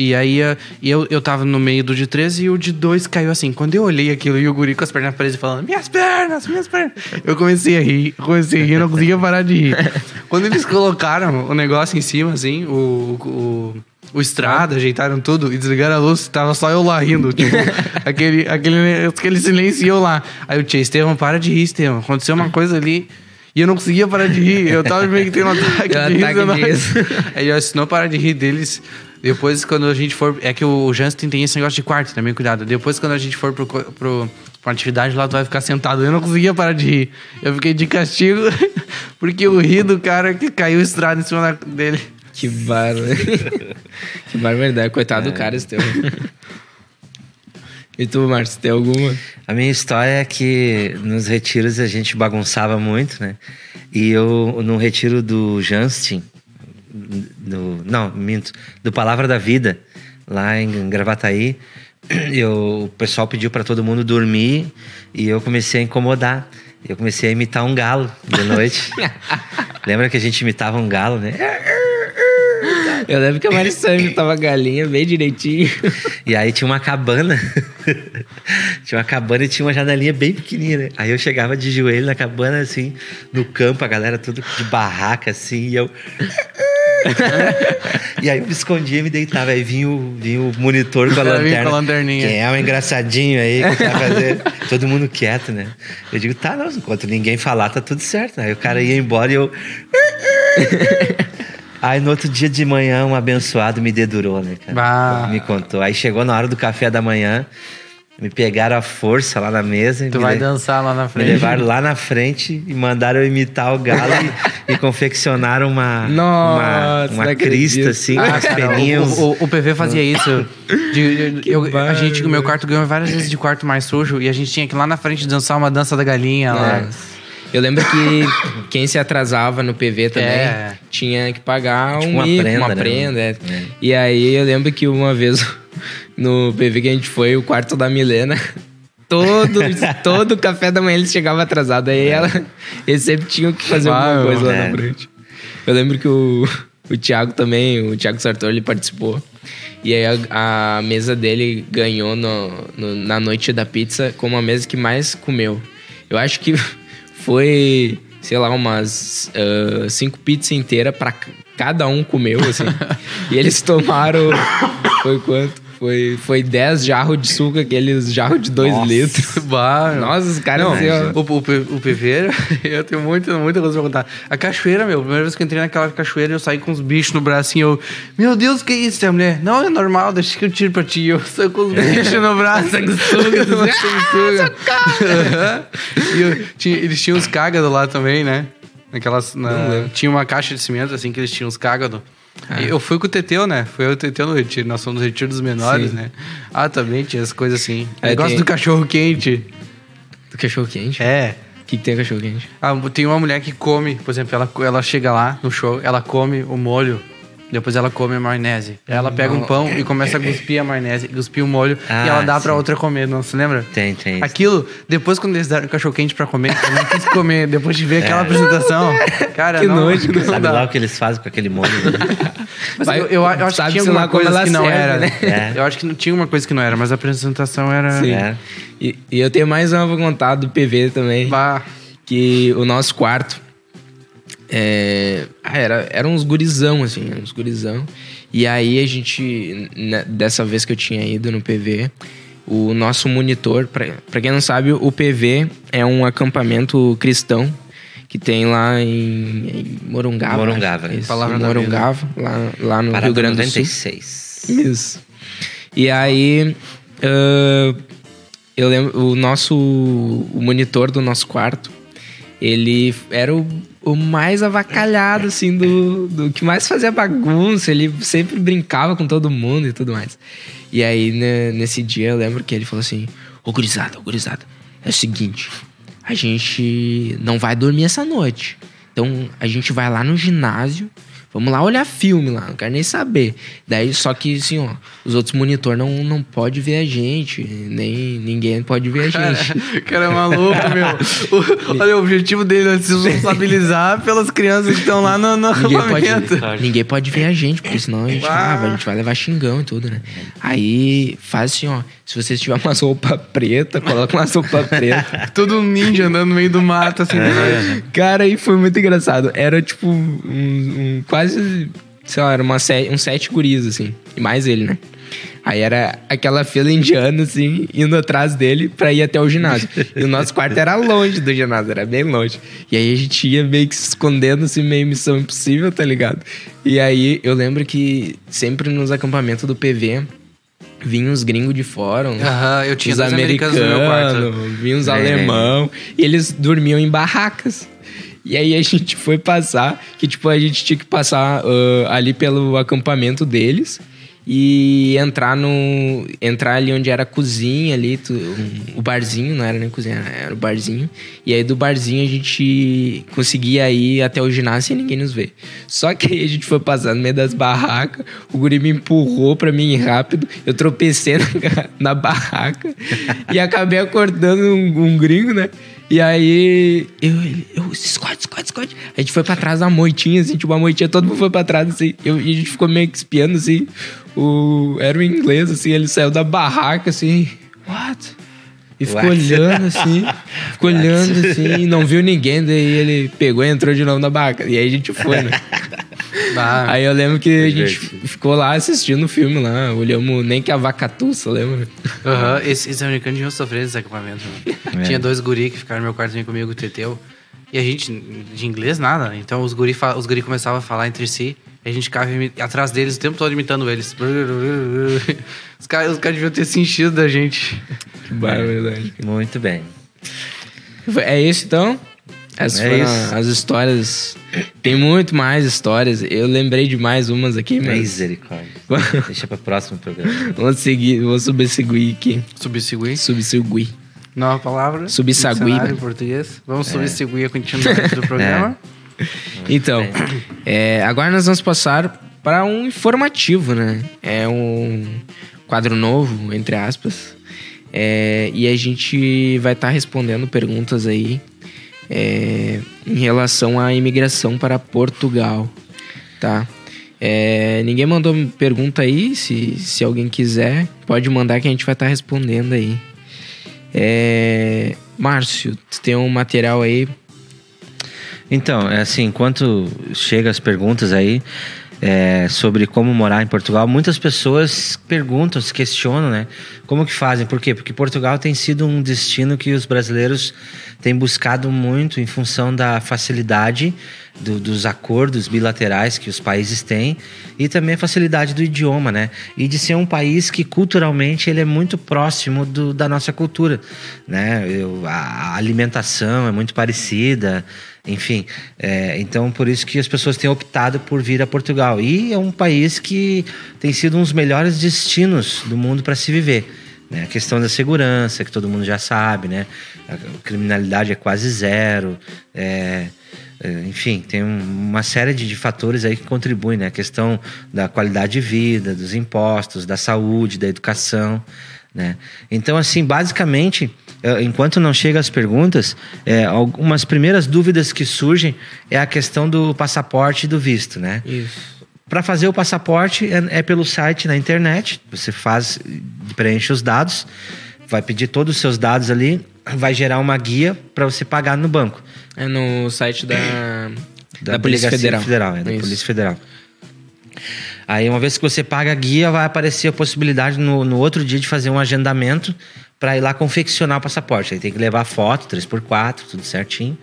E aí eh, eu, eu tava no meio do de três e o de dois caiu assim. Quando eu olhei aquilo e o guri com as pernas presas falando, minhas pernas, minhas pernas. Eu comecei a rir, comecei a rir, não conseguia parar de rir. Quando eles colocaram o negócio em cima, assim, o, o, o estrada, ajeitaram tudo e desligaram a luz, tava só eu lá rindo. Tipo, [LAUGHS] aquele, aquele, aquele silêncio e eu lá. Aí o Tia, Estevam, para de rir, Estevam. Aconteceu uma coisa ali. E eu não conseguia parar de rir. Eu tava meio que tendo um ataque de ataque de riso. riso. [LAUGHS] Aí eu, se não parar de rir deles, depois quando a gente for. É que o Jansen tem esse negócio de quarto, também, cuidado. Depois quando a gente for pro, pro, pra atividade lá, tu vai ficar sentado. Eu não conseguia parar de rir. Eu fiquei de castigo, [LAUGHS] porque eu ri do cara que caiu o estrado em cima da- dele. Que barba. [LAUGHS] que barbaridade. Coitado do cara, teu. E tu, Márcio, tem alguma? A minha história é que nos retiros a gente bagunçava muito, né? E eu, no retiro do Janstein, do, não, minto, do Palavra da Vida, lá em Gravataí, eu, o pessoal pediu para todo mundo dormir e eu comecei a incomodar. Eu comecei a imitar um galo de noite. [LAUGHS] Lembra que a gente imitava um galo, né? Eu lembro que a Marissa imitava galinha bem direitinho. E aí tinha uma cabana. [LAUGHS] tinha uma cabana e tinha uma janelinha bem pequenininha, né? Aí eu chegava de joelho na cabana, assim, no campo, a galera tudo de barraca, assim, e eu. E aí eu me escondia e me deitava. Aí vinha o, vinha o monitor com a [LAUGHS] Vinha com a lanterna. lanterninha. Quem é o engraçadinho aí que tá fazendo? Todo mundo quieto, né? Eu digo, tá, não, enquanto ninguém falar, tá tudo certo. Aí o cara ia embora e eu. [LAUGHS] Aí no outro dia de manhã, um abençoado me dedurou, né, cara? Bah. Me contou. Aí chegou na hora do café da manhã, me pegaram à força lá na mesa. e Tu me vai le- dançar lá na Me frente. levaram lá na frente e mandaram eu imitar o galo e, e confeccionaram uma, Nossa, uma, não uma crista, assim, Ah, com as cara, peninhas. o, o, o PV fazia isso. De- [LAUGHS] eu- a gente, o meu quarto ganhou várias vezes de quarto mais sujo e a gente tinha que ir lá na frente dançar uma dança da galinha lá. É. Eu lembro que quem se atrasava no PV também É. tinha que pagar Tipo um uma mico, prenda, uma né? prenda. é. É. E aí eu lembro que uma vez no PV que a gente foi, o quarto da Milena, todo, [LAUGHS] todo café da manhã eles chegavam atrasados. Aí ela, eles sempre tinham que fazer alguma Ah, coisa lá é. na frente. Eu lembro que o, o Thiago também, o Thiago Sartor, ele participou. E aí a, a mesa dele ganhou no, no- na noite da pizza como a mesa que mais comeu. Eu acho que [LAUGHS] foi, sei lá, umas ah, cinco pizzas inteiras pra c- cada um comeu, assim. [LAUGHS] e eles tomaram. Foi quanto? Foi, foi 10 jarros de suco, aqueles jarros de 2 Nossa. litros. [LAUGHS] Bah. Nossa, os caras Não, assim, o, o, o PV, [LAUGHS] eu tenho muita, muita coisa pra contar. A cachoeira, meu, a primeira vez que eu entrei naquela cachoeira, eu saí com os bichos no braço e eu, meu Deus, que isso? E a mulher, não, é normal, deixa que eu tiro pra ti. Eu saí com os [LAUGHS] bichos no braço, sanguessuga, sanguessuga. Aham. E eu tinha- eles tinham os cágados lá também, né? Naquelas, na- tinha uma caixa de cimento, assim, que eles tinham os cágados. Ah. Eu fui com o Teteu, né? Foi eu e o Teteu no retiro. Nós fomos no retiro dos menores, Sim. né? Ah, também tinha as coisas assim. Aí Negócio tem- do cachorro quente. Do cachorro quente? É. O que, que tem cachorro quente? Ah, tem uma mulher que come, por exemplo, ela, ela chega lá no show, ela come o molho, depois ela come a maionese. Ela pega um pão e começa a cuspir a maionese, cuspir o molho Ah, e ela dá pra sim. outra comer, não se lembra? Tem, tem. Aquilo, depois quando eles deram cachorro quente pra comer, eu não quis comer. Depois de ver aquela apresentação, cara, Que não, nojo, não Sabe dá. lá o que eles fazem com aquele molho? né? [LAUGHS] Mas Vai- eu, eu, eu acho que tinha alguma como coisa que não serve, era. né? É. Eu acho que não tinha uma coisa que não era, mas a apresentação era. Sim. É. E, e eu tenho mais uma pra contar do PV também. Bah, Que o nosso quarto é, ah, era, era uns gurizão, assim, uns gurizão. E aí a gente, né, dessa vez que eu tinha ido no PV, o nosso monitor, pra, pra quem não sabe, o PV é um acampamento cristão que tem lá em, em Morungava. Morungava, né? Isso, Palavra. Morungava, lá, lá no Parada Rio Grande do Sul. 96. Isso. E aí, ah, eu lembro, o nosso o monitor do nosso quarto, ele era o, o mais avacalhado, assim, do, do que mais fazia bagunça. Ele sempre brincava com todo mundo e tudo mais. E aí, né, nesse dia, eu lembro que ele falou assim: Ô gurizada, ô gurizada, é o seguinte, a gente não vai dormir essa noite. Então, a gente vai lá no ginásio. Vamos lá olhar filme lá, não quero nem saber. Daí, só que assim, ó, os outros monitor não, não pode ver a gente, nem ninguém pode ver a gente. o [LAUGHS] cara é maluco, meu. O- olha, o objetivo dele é se responsabilizar [LAUGHS] pelas crianças que estão lá no, no Ninguém pode, acampamento. ninguém pode ver a gente, porque senão a gente, Ah. ah, a gente vai levar xingão e tudo, né? Aí faz assim, ó. Se vocês tiverem umas roupa preta, coloca umas roupa preta. [LAUGHS] Todo um ninja andando no meio do mato, assim. Cara, aí foi muito engraçado. Era tipo um, um quase, sei lá, era uma uns sete guris, assim. E mais ele, né? Aí era aquela fila indiana, assim, indo atrás dele pra ir até o ginásio. E o nosso quarto era longe do ginásio, era bem longe. E aí a gente ia meio que se escondendo, assim, meio missão impossível, tá ligado? E aí eu lembro que sempre nos acampamentos do PV vinham os gringos de fora, Aham, eu tinha os dois americanos no meu quarto. americanos, vinham uns É. alemão, e eles dormiam em barracas. E aí a [LAUGHS] gente foi passar, que tipo, a gente tinha que passar ah, ali pelo acampamento deles e entrar no. Entrar ali onde era a cozinha ali, tu- o barzinho, não era nem cozinha, era o barzinho. E aí do barzinho a gente conseguia ir até o ginásio sem ninguém nos ver. Só que aí a gente foi passar no meio das barracas, o guri me empurrou pra mim rápido, eu tropecei na, [LAUGHS] na barraca e acabei acordando um, um gringo, né? E aí, eu, ele, eu, esconde, esconde, esconde. A gente foi pra trás da moitinha, assim, tipo, uma moitinha, todo mundo foi pra trás, assim. Eu, e a gente ficou meio que espiando, assim. O, era o inglês, assim, ele saiu da barraca, assim. What? E ficou What? olhando, assim. Ficou olhando, assim, não viu ninguém. Daí ele pegou e entrou de novo na barraca. E aí a gente foi, né? [LAUGHS] Bah, Aí eu lembro que a gente divertido. ficou lá assistindo o filme lá. Olhamos nem que a vacatuça, lembra? Aham, esse, esse americano devia sofrer desse acampamento. Né? É. Tinha dois guri que ficaram no meu quarto comigo, o Teteu. E a gente, de inglês, nada. Então os guri, os guri começavam a falar entre si. E a gente ficava atrás deles o tempo todo imitando eles. Os caras os caras deviam ter se enchido da gente. Que barbaridade. Muito bem. É isso então? Essas É foram isso. as histórias. Tem muito mais histórias. Eu lembrei de mais umas aqui, mas. Misericórdia. [LAUGHS] Deixa para o próximo programa. Vamos seguir, vou subseguir aqui. Subsegui. Subseguir. Nova palavra. Subsagui, em português. Vamos subsegui a continuidade do [LAUGHS] programa. [LAUGHS] Então, é, agora nós vamos passar para um informativo, né? É um quadro novo, entre aspas. É, e a gente vai estar respondendo perguntas aí é, em relação à imigração para Portugal, tá? É, ninguém mandou pergunta aí, se, se alguém quiser, pode mandar que a gente vai estar respondendo aí. É, Márcio, tu tem um material aí Então, é assim, enquanto chega as perguntas aí é, sobre como morar em Portugal, muitas pessoas perguntam, se questionam, né? Como que fazem? Por quê? Porque Portugal tem sido um destino que os brasileiros têm buscado muito em função da facilidade do- dos acordos bilaterais que os países têm e também a facilidade do idioma, né? E de ser um país que culturalmente ele é muito próximo do- da nossa cultura, né? Eu- a alimentação é muito parecida, enfim. É, então, por isso que as pessoas têm optado por vir a Portugal. E é um país que tem sido um dos melhores destinos do mundo para se viver. Né? A questão da segurança, que todo mundo já sabe, né? A criminalidade é quase zero. É, é, enfim, tem um, uma série de, de, fatores aí que contribuem, né? A questão da qualidade de vida, dos impostos, da saúde, da educação, né? Então, assim, basicamente, enquanto não chega as perguntas, é, algumas primeiras dúvidas que surgem é a questão do passaporte e do visto, né? Isso. Para fazer o passaporte é, é, pelo site na internet, você faz, preenche os dados, vai pedir todos os seus dados ali, vai gerar uma guia para você pagar no banco. É no site da, [CLEARS THROAT] da, da Polícia Federal. Federal é, da Isso. Polícia Federal. Aí, uma vez que você paga a guia, vai aparecer a possibilidade no, no outro dia de fazer um agendamento para ir lá confeccionar o passaporte. Aí tem que levar foto, 3x4, tudo certinho.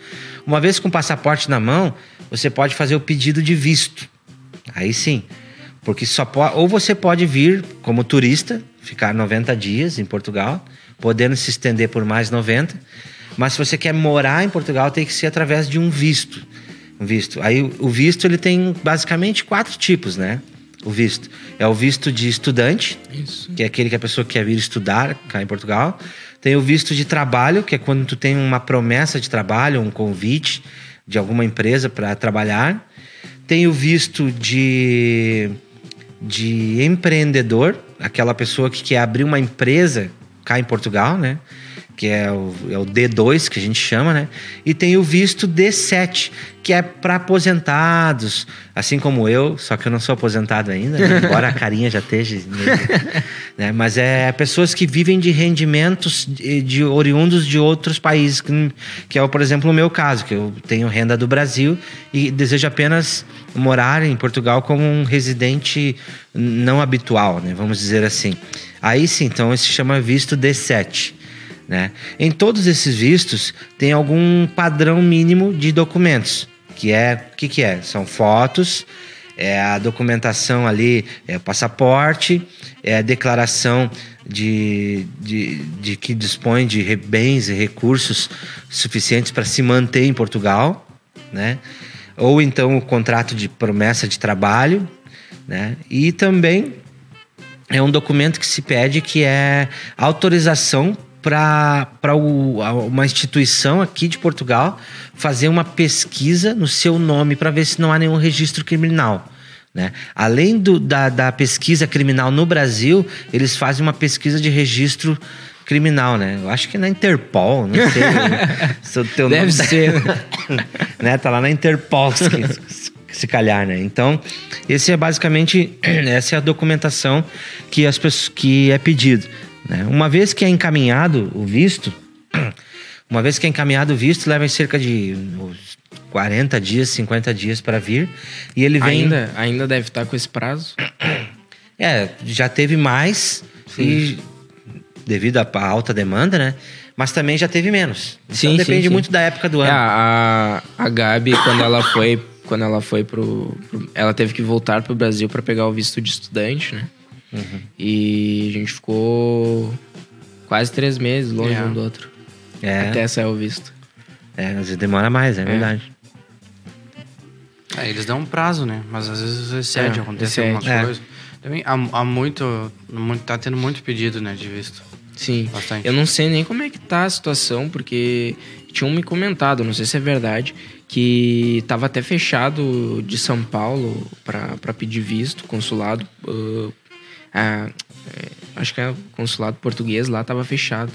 Uma vez com o passaporte na mão, você pode fazer o pedido de visto. Aí sim. Porque só ou você pode vir como turista, ficar 90 dias em Portugal, podendo se estender por mais 90 mas se você quer morar em Portugal, tem que ser através de um visto. Um visto. Aí o visto ele tem basicamente quatro tipos, né? O visto. É o visto de estudante, Isso. que é aquele que a pessoa quer vir estudar cá em Portugal. Tem o visto de trabalho, que é quando tu tem uma promessa de trabalho, um convite de alguma empresa para trabalhar. Tem o visto de, de empreendedor, aquela pessoa que quer abrir uma empresa cá em Portugal, né? Que é o, é o D2 que a gente chama, né? E tem o visto D7, que é para aposentados, assim como eu, só que eu não sou aposentado ainda, né? [LAUGHS] embora a carinha já esteja. né? Mas é pessoas que vivem de rendimentos de, de oriundos de outros países, que, que é, por exemplo, o meu caso, que eu tenho renda do Brasil e desejo apenas morar em Portugal como um residente não habitual, né? Vamos dizer assim. Aí sim, então, se chama visto D7. Né? Em todos esses vistos tem algum padrão mínimo de documentos, que é o que, que é? São fotos, é a documentação ali, é o passaporte, é a declaração de, de, de que dispõe de bens e recursos suficientes para se manter em Portugal, né? Ou então o contrato de promessa de trabalho, né? E também é um documento que se pede que é autorização para uma instituição aqui de Portugal fazer uma pesquisa no seu nome para ver se não há nenhum registro criminal. Né? Além do, da, da pesquisa criminal no Brasil, eles fazem uma pesquisa de registro criminal, né? Eu acho que é na Interpol, não sei. [LAUGHS] se o teu Deve nome ser. Tá, [LAUGHS] né? Tá lá na Interpol, se, se calhar, né? Então, esse é basicamente [CLEARS THROAT] essa é a documentação que as pessoas que é pedido. Né? Uma vez que é encaminhado o visto, [CLEARS THROAT] uma vez que é encaminhado o visto, leva cerca de 40 dias, 50 dias para vir. E ele vem. Ainda, ainda deve estar com esse prazo? [CLEARS THROAT] É, já teve mais sim. e devido à alta demanda, né? Mas também já teve menos. Então sim, depende sim, muito da época do ano. É, a, a Gabi, quando ela foi, quando ela foi pro, pro ela teve que voltar pro Brasil para pegar o visto de estudante, né? Uhum. E a gente ficou quase três meses longe é. um do outro. É. Até sair o visto. É, às vezes demora mais, é, é. verdade. É, eles dão um prazo, né? Mas às vezes excede, é, acontece excede. alguma coisa. Também há, há muito, muito. Tá tendo muito pedido, né, de visto. Sim. Bastante. Eu não sei nem como é que tá a situação, porque tinham me comentado, não sei se é verdade, que tava até fechado de São Paulo para pedir visto, consulado, uh, a, é, acho que é o consulado português lá tava fechado.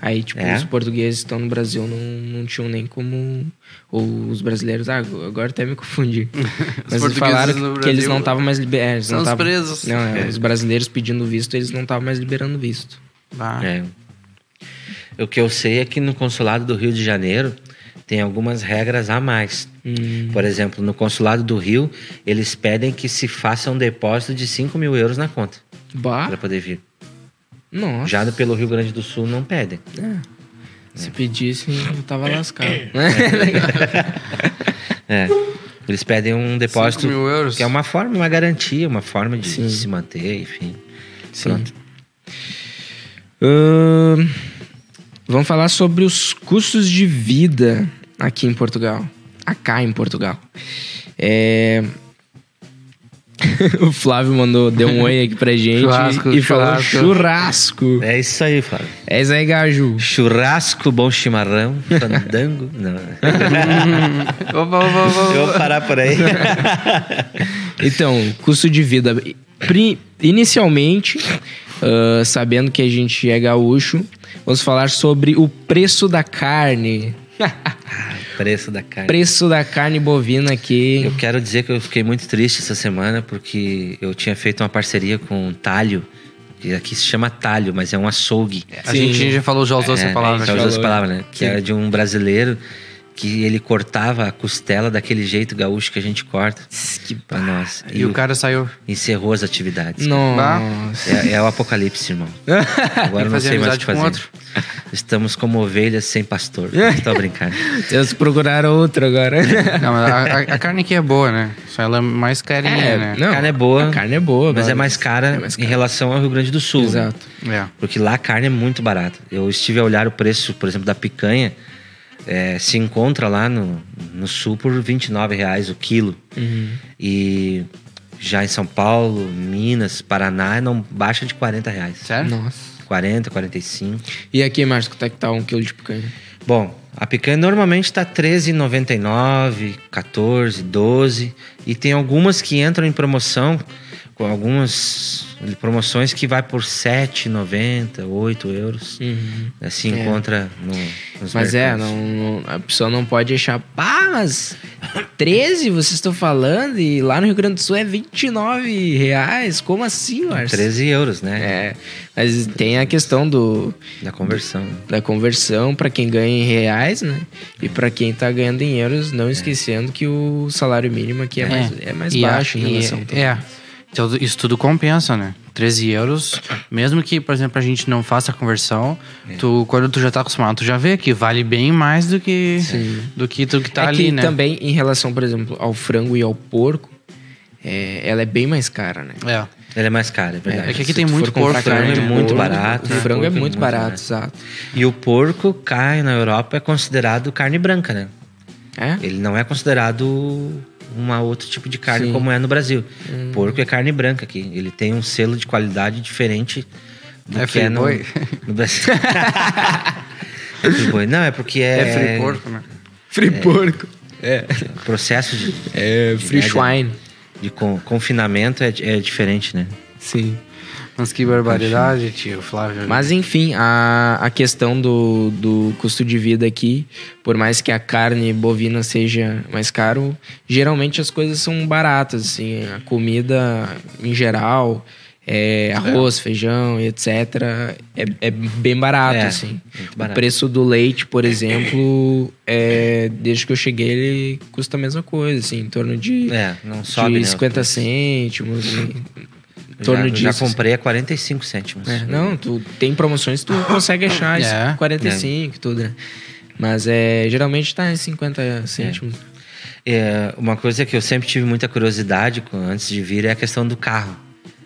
Aí, tipo, é? os portugueses estão no Brasil não, não tinham nem como. Ou os brasileiros. Ah, agora até me confundi. [LAUGHS] Mas eles falaram que, que, eles não estavam mais liberando. É, são tavam, presos. Não, é, os brasileiros pedindo visto, eles não estavam mais liberando visto. É. O que eu sei é que no consulado do Rio de Janeiro tem algumas regras a mais. Hum. Por exemplo, no consulado do Rio, eles pedem que se faça um depósito de 5 mil euros na conta. Para poder vir. Nossa. Já pelo Rio Grande do Sul não pedem. É. Se pedisse, eu tava lascado. [LAUGHS] é. Eles pedem um depósito. mil euros. Que é uma forma, uma garantia, uma forma de, de se manter, enfim. Sim. Pronto. Vamos falar sobre os custos de vida aqui em Portugal. Acá em Portugal. É... [LAUGHS] o Flávio mandou, deu um oi aqui pra gente Churrasco, e falou churrasco. churrasco. É isso aí, Flávio. É isso aí, Gaju. Churrasco, bom chimarrão, fandango. [LAUGHS] Não. [LAUGHS] Opa, opa, opa, Eu vou parar por aí. Então, custo de vida. Pri- Inicialmente, ah, sabendo que a gente é gaúcho, vamos falar sobre o preço da carne. [LAUGHS] Preço da carne. Preço da carne bovina aqui. Eu quero dizer que eu fiquei muito triste essa semana porque eu tinha feito uma parceria com o Talho, que aqui se chama Talho, mas é um açougue. A Sim. gente já falou, já usou essa É, palavra. Já já usou essa palavra, né? Que Sim. era de um brasileiro que ele cortava a costela daquele jeito gaúcho que a gente corta Que pra nós. E o cara saiu. encerrou as atividades. Nossa. É, é o apocalipse, irmão. [LAUGHS] Agora E não sei mais o que fazer. outro. Estamos como ovelhas sem pastor. [LAUGHS] Estou brincando. Temos que procurar outro agora. [LAUGHS] Não, mas a, a- a carne aqui é boa, né? Só ela é mais carinha, É, né? não. a carne é boa. a carne é boa, Mas é mais cara é mais em cara. relação ao Rio Grande do Sul. né? Exato. É. Porque lá a carne é muito barata. Eu estive a olhar o preço, por exemplo, da picanha. É, se encontra lá no, no sul por 29 reais o quilo. Uhum. E já em São Paulo, Minas, Paraná, não baixa de 40 reais. Sério? Nossa. 40, 45. E aqui, Márcio, quanto é que tá um quilo de picanha? Bom, a picanha normalmente está R$13,99, 14, 12 e tem algumas que entram em promoção algumas promoções que vai por 7,90, 8 euros. Uhum. Se É. encontra no, nos Mas é, mercados. não, não- a pessoa não pode achar, pá, mas 13 vocês estão falando e lá no Rio Grande do Sul é 29 reais? Como assim, Márcio? 13 euros, né? É, mas tem a questão do, Da conversão. da conversão para quem ganha em reais, né? E para quem tá ganhando em euros, não esquecendo que o salário mínimo aqui é, mais, é mais E a- baixo em relação a É. Então, isso tudo compensa, né? 13 euros, mesmo que, por exemplo, a gente não faça a conversão, É. tu, quando tu já tá acostumado, tu já vê que vale bem mais do que, do que tu que tá é ali, que né? também, em relação, por exemplo, ao frango e ao porco, é, ela é bem mais cara, né? É. Ele é mais caro, é verdade. É que aqui Se tem tu muito porco, frango carne é muito barato, O né? frango é é muito muito barato, exato. E o porco cá na Europa é considerado carne branca, né? É? Ele não é considerado um outro tipo de carne Sim. Hum. como é no Brasil. Porco é carne branca aqui. Ele tem um selo de qualidade diferente do É que é no, [LAUGHS] no Brasil. [LAUGHS] é free. Não, é porque é, É, free porco, né? Free porco. É. processo de, É free média. swine. de con- confinamento é, é diferente, né? Sim. Mas que barbaridade, tio, Flávio. Mas enfim, a, a questão do, do custo de vida aqui, por mais que a carne bovina seja mais caro, geralmente as coisas são baratas, assim, a comida em geral, é, arroz, feijão e etc. É, é bem barato, É, assim. muito O barato. preço do leite, por exemplo, é, desde que eu cheguei, ele custa a mesma coisa, assim, em torno de, É, não sobe, de né? 50 cêntimos, em torno já, disso. já assim. comprei a 45 cêntimos. É, não, tu tem promoções, tu consegue achar isso, É. 45 e tudo, né? Mas é, geralmente tá em 50 cêntimos. É, uma coisa que eu sempre tive muita curiosidade antes de vir é a questão do carro.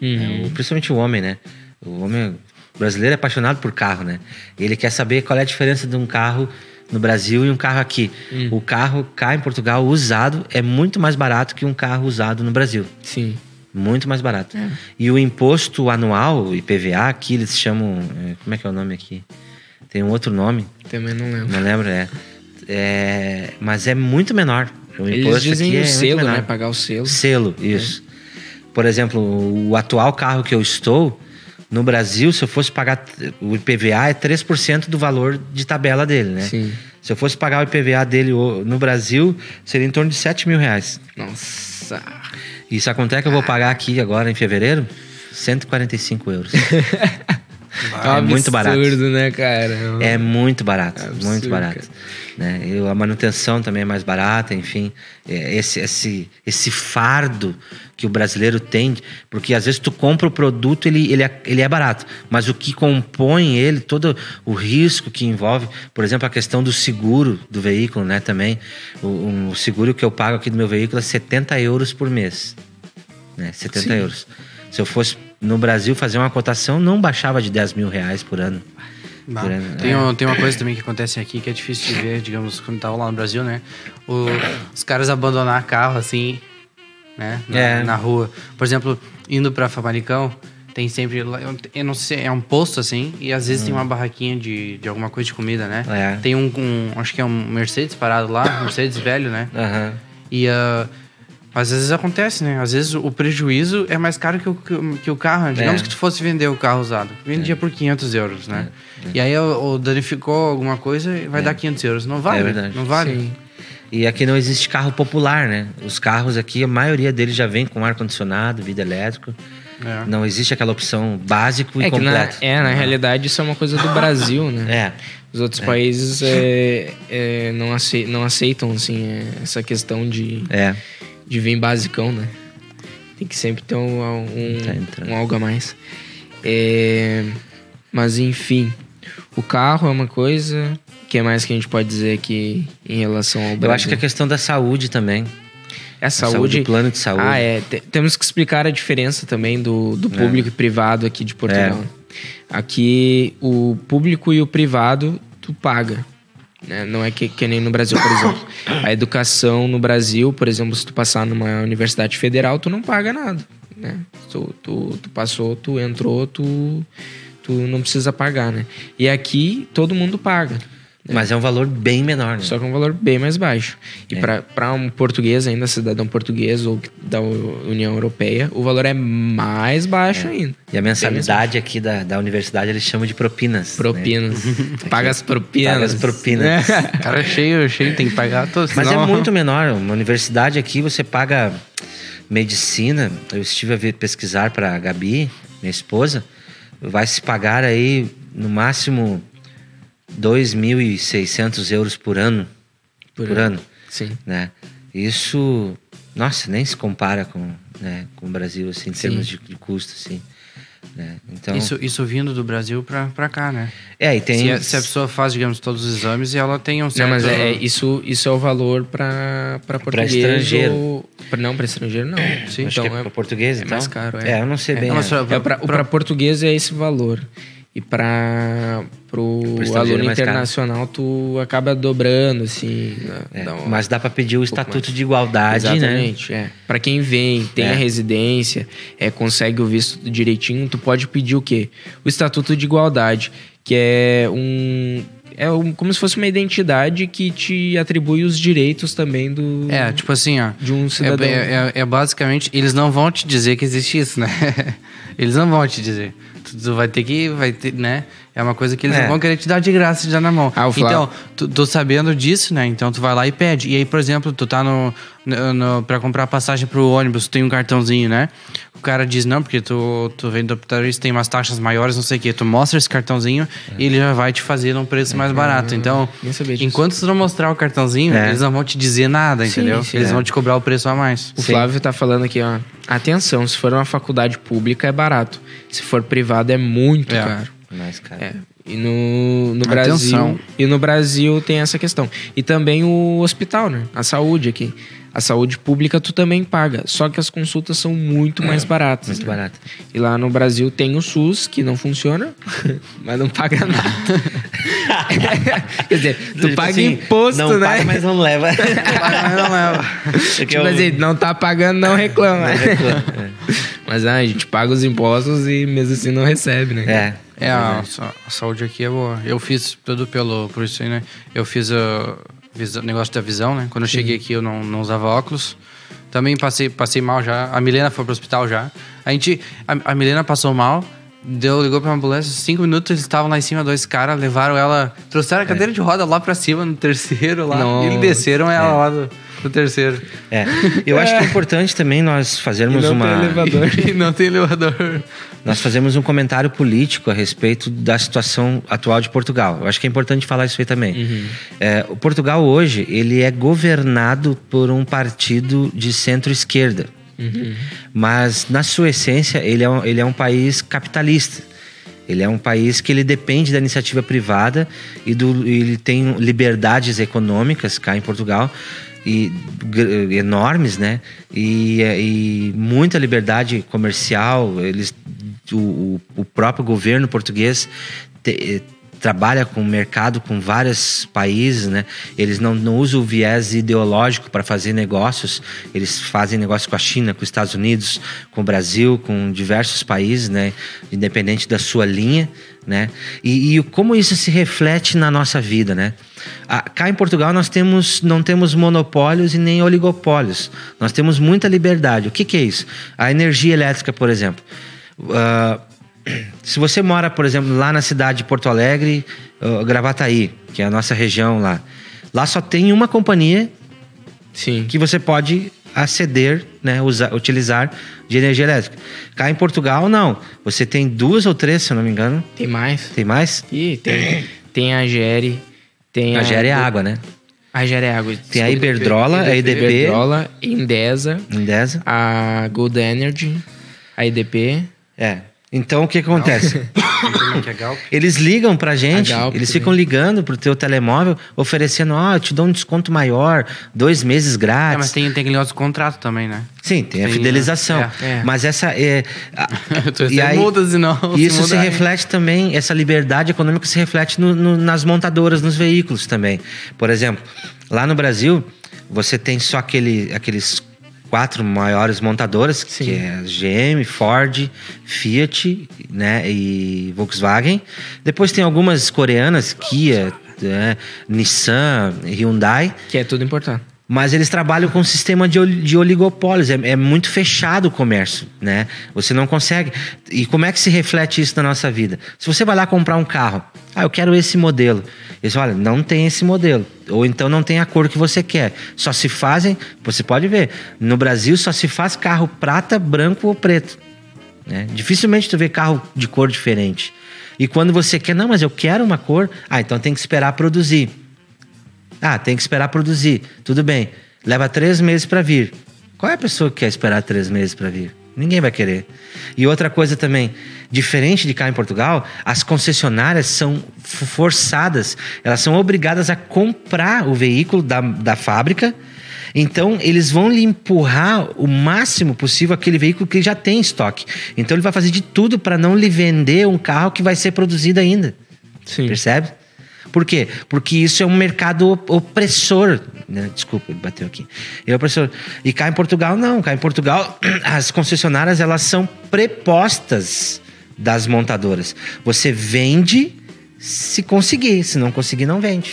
Uhum. É, o- principalmente o homem, né? O homem brasileiro é apaixonado por carro, né? Ele quer saber qual é a diferença de um carro no Brasil e um carro aqui. Hum. O carro cá em Portugal usado é muito mais barato que um carro usado no Brasil. Sim. Muito mais barato. É. E o imposto anual, o IPVA, aqui eles chamam. é, Como é que é o nome aqui? Tem um outro nome, Também não lembro. não lembro, é. É, mas é muito menor. O Eles imposto dizem aqui o é selo, né? Pagar o selo. Selo, isso. Por exemplo, o atual carro que eu estou, no Brasil, se eu fosse pagar. O IPVA é 3% do valor de tabela dele, né? Sim. Se eu fosse pagar o IPVA dele no Brasil, seria em torno de 7 mil reais. Nossa. E sabe quanto é que eu vou pagar aqui agora em fevereiro? 145 euros. [LAUGHS] É é muito barato. absurdo, né, cara? É muito barato, Absurdo, muito barato. Né? A manutenção também é mais barata, enfim. É, Esse, esse, esse fardo que o brasileiro tem, porque às vezes tu compra o produto, ele, ele, é, ele é barato, mas o que compõe ele, todo o risco que envolve, por exemplo, a questão do seguro do veículo, né, também. O, o seguro que eu pago aqui do meu veículo é 70 euros por mês. Né? 70 euros. Se eu fosse no Brasil fazer uma cotação, não baixava de 10 mil reais por ano. Bah, Por ano, Tem, é. um- tem uma coisa também que acontece aqui que é difícil de ver, digamos, quando tava lá no Brasil, né? O- os caras abandonar carro assim, né? Na, É. na rua. Por exemplo, indo pra Famalicão, tem sempre. eu- Eu não sei, é um posto assim, e às vezes tem uma barraquinha de, de alguma coisa de comida, né? Hum. É. Tem um, um- Acho que é um Mercedes parado lá, um Mercedes velho, né? Aham. E ah, às vezes acontece, né? Às vezes o prejuízo é mais caro que o, que- o carro. Digamos É. que tu fosse vender o carro usado. Vendia por 500 euros, né? E aí o, o danificou alguma coisa e vai dar 500 euros. Não vale. É verdade. Não vale. Sim. E aqui não existe carro popular, né? Os carros aqui, a maioria deles já vem com ar-condicionado, vidro elétrico. É. Não existe aquela opção básico e É na, completo. é, na realidade isso é uma coisa do Brasil, né? [LAUGHS] É. Os outros países é, é, não, aceitam, não aceitam assim, é, essa questão de, É. de vir basicão, né? Tem que sempre ter um, um, Tá um algo a mais. É, mas enfim, o carro é uma coisa. O que mais que a gente pode dizer aqui em relação ao Brasil? Eu acho que a questão da saúde também. é a saúde, saúde. o plano de saúde. Ah, é. Te- temos que explicar a diferença também do, do público e privado aqui de Portugal. Aqui, o público e o privado, tu paga. né? Não é que, que nem no Brasil, por exemplo. [COUGHS] A educação no Brasil, por exemplo, se tu passar numa universidade federal, tu não paga nada. Né? Tu, tu, tu passou, tu entrou, tu, tu não precisa pagar, né? E aqui, todo mundo paga. Mas é um valor bem menor, né? Só que é um valor bem mais baixo. E É. para um português, ainda cidadão português ou da União Europeia, o valor é mais baixo ainda. E a mensalidade aqui da, da universidade eles chamam de propinas. né? Propinas. Tu Paga as propinas. Paga as propinas. [LAUGHS] Cara, cheio, cheio, tem que pagar todos. Mas senão- é muito menor. Uma universidade aqui, você paga medicina. Eu estive a ver, pesquisar para a Gabi, minha esposa. Vai se pagar aí, no máximo, 2.600 euros por ano. Por, Por ano. Sim. Né? Isso, nossa, nem se compara com, né, com o Brasil, assim, em Sim. termos de, de custo, assim. Né? Então, Isso, isso vindo do Brasil pra, pra cá, né? é, e tem... Se, a, se a pessoa faz, digamos, todos os exames e ela tem um certo... Não, mas é, é- isso, isso é o valor para português. estrangeiro. ou- pra- não, para estrangeiro não. Sim. Acho que então é para português, é então? mais caro, é. É, eu não sei É, bem. não, pra- É pra, pra português é esse valor. E para estrangeiro aluno é mais caro. internacional, tu acaba dobrando, assim. dá- É, dá uma- mas dá para pedir o estatuto de igualdade, né? Exatamente, é. Para quem vem, tem É. a residência, é, consegue o visto direitinho, tu pode pedir o quê? O Estatuto de Igualdade, que é um é um, como se fosse uma identidade que te atribui os direitos também do É, tipo assim, ó. de um É, cidadão. é- é basicamente, eles não vão te dizer que existe isso, né? [LAUGHS] Eles não vão te dizer. Vai ter que, vai ter, né? É uma coisa que eles É. não vão querer te dar de graça, te dar na mão. Ah, então, tu, tu sabendo disso, né? Então tu vai lá e pede. E aí, por exemplo, tu tá no, no, no para comprar passagem pro ônibus, tu tem um cartãozinho, né? O cara diz não, porque tu, tu vem do hospitalista, tem umas taxas maiores, não sei o quê. Tu mostra esse cartãozinho e ele já vai te fazer num preço mais barato. Então, enquanto tu não mostrar o cartãozinho, É. eles não vão te dizer nada, Sim, entendeu? sim, eles é. vão te cobrar o preço a mais. O Flávio tá falando aqui, ó. Atenção, se for uma faculdade pública é barato. Se for privado é muito É. caro. Caro. É. E no, no Atenção. Brasil. E no Brasil tem essa questão. E também o hospital, né? A saúde aqui. A saúde pública tu também paga. Só que as consultas são muito mais baratas. Muito né? barato. E lá no Brasil tem o SUS, que não funciona, [LAUGHS] mas não paga nada. [LAUGHS] Quer dizer, tu Tipo paga assim, imposto, não né? paga, mas não leva. [LAUGHS] não leva. Porque Tipo eu- assim, não tá pagando, não reclama. reclama, Mas ah, a gente paga os impostos e mesmo assim não recebe, né? É. É, a, sa- a saúde aqui é boa. Eu fiz tudo pelo, por isso aí, né? Eu fiz o negócio da visão, né? Quando eu cheguei aqui eu não, não usava óculos. Também passei, passei mal já. A Milena foi pro hospital já. A gente, a, a Milena passou mal. Deu, ligou pra uma ambulância, cinco minutos eles estavam lá em cima, dois caras, levaram ela, trouxeram a cadeira de roda lá pra cima, no terceiro lá, Nossa. e desceram ela lá do, do terceiro. É. Eu acho que é [LAUGHS] importante também nós fazermos E não uma. tem elevador. [LAUGHS] e não tem elevador. Nós fazemos um comentário político a respeito da situação atual de Portugal. Eu acho que é importante falar isso aí também. É, o Portugal hoje ele é governado por um partido de centro-esquerda, mas na sua essência ele é, um, ele é um país capitalista. Ele é um país que ele depende da iniciativa privada e do, ele tem liberdades econômicas cá em Portugal e enormes, né? E, eh, e muita liberdade comercial. Eles, o- o próprio governo português te- trabalha com mercado com vários países, né? Eles não, não usam o viés ideológico para fazer negócios. Eles fazem negócio com a China, com os Estados Unidos, com o Brasil, com diversos países, né? Independente da sua linha, né? E, e como isso se reflete na nossa vida, né? Cá em Portugal nós temos, não temos monopólios e nem oligopólios. Nós temos muita liberdade. O que, que é isso? A energia elétrica, por exemplo. Uh, [CLEARS THROAT] se você mora, por exemplo, lá na cidade de Porto Alegre, uh, Gravataí, que é a nossa região lá, lá só tem uma companhia Sim. que você pode aceder, né, usar, utilizar de energia elétrica. Cá em Portugal, não. Você tem duas ou três, se eu não me engano. Tem mais. Tem mais? Ih, tem, tem a GR, tem A GR é água, né? A GR é água. Tem a Iberdrola, a EDP. Iberdrola, Endesa, Endesa. a Gold Energy, a EDP. É. Então o que, [LAUGHS] que acontece? É Galp. Eles ligam pra gente, A Galp eles ficam ligando pro teu telemóvel, oferecendo, ó, eu te dou um desconto maior, dois meses É, grátis. mas tem, tem aquele do contrato também, né? Sim, tem a Sim, fidelização. é, é. Mas essa é. a- [LAUGHS] e aí- senão. e isso se hein? reflete também, essa liberdade econômica se reflete no- no- nas montadoras, nos veículos também. Por exemplo, lá no Brasil, você tem só aquele, aqueles quatro maiores montadoras, que Sim. é GM, Ford, Fiat né, e Volkswagen. Depois tem algumas coreanas, Kia, né, Nissan, Hyundai. Que é tudo importante. Mas eles trabalham com um sistema de, de oligopólios. É, é muito fechado o comércio, né? Você não consegue. E como é que se reflete isso na nossa vida? Se você vai lá comprar um carro, ah, eu quero esse modelo. Eles olha, não tem esse modelo. Ou então não tem a cor que você quer. Só se fazem, você pode ver, no Brasil só se faz carro prata, branco ou preto. né? Dificilmente tu vê carro de cor diferente. E quando você quer, não, mas eu quero uma cor, ah, então tem que esperar produzir. Ah, tem que esperar produzir. Tudo bem. Leva três meses para vir. Qual é a pessoa que quer esperar três meses para vir? Ninguém vai querer. E outra coisa também, diferente de cá em Portugal, as concessionárias são forçadas, elas são obrigadas a comprar o veículo da, da fábrica. Então, eles vão lhe empurrar o máximo possível aquele veículo que já tem em estoque. Então, ele vai fazer de tudo para não lhe vender um carro que vai ser produzido ainda. Sim. Percebe? Por quê? Porque isso é um mercado op- opressor. né? Desculpa, bateu aqui. É opressor. E cá em Portugal, não. Cá em Portugal, [CLEARS THROAT] as concessionárias elas são prepostas das montadoras. Você vende se conseguir. Se não conseguir, não vende.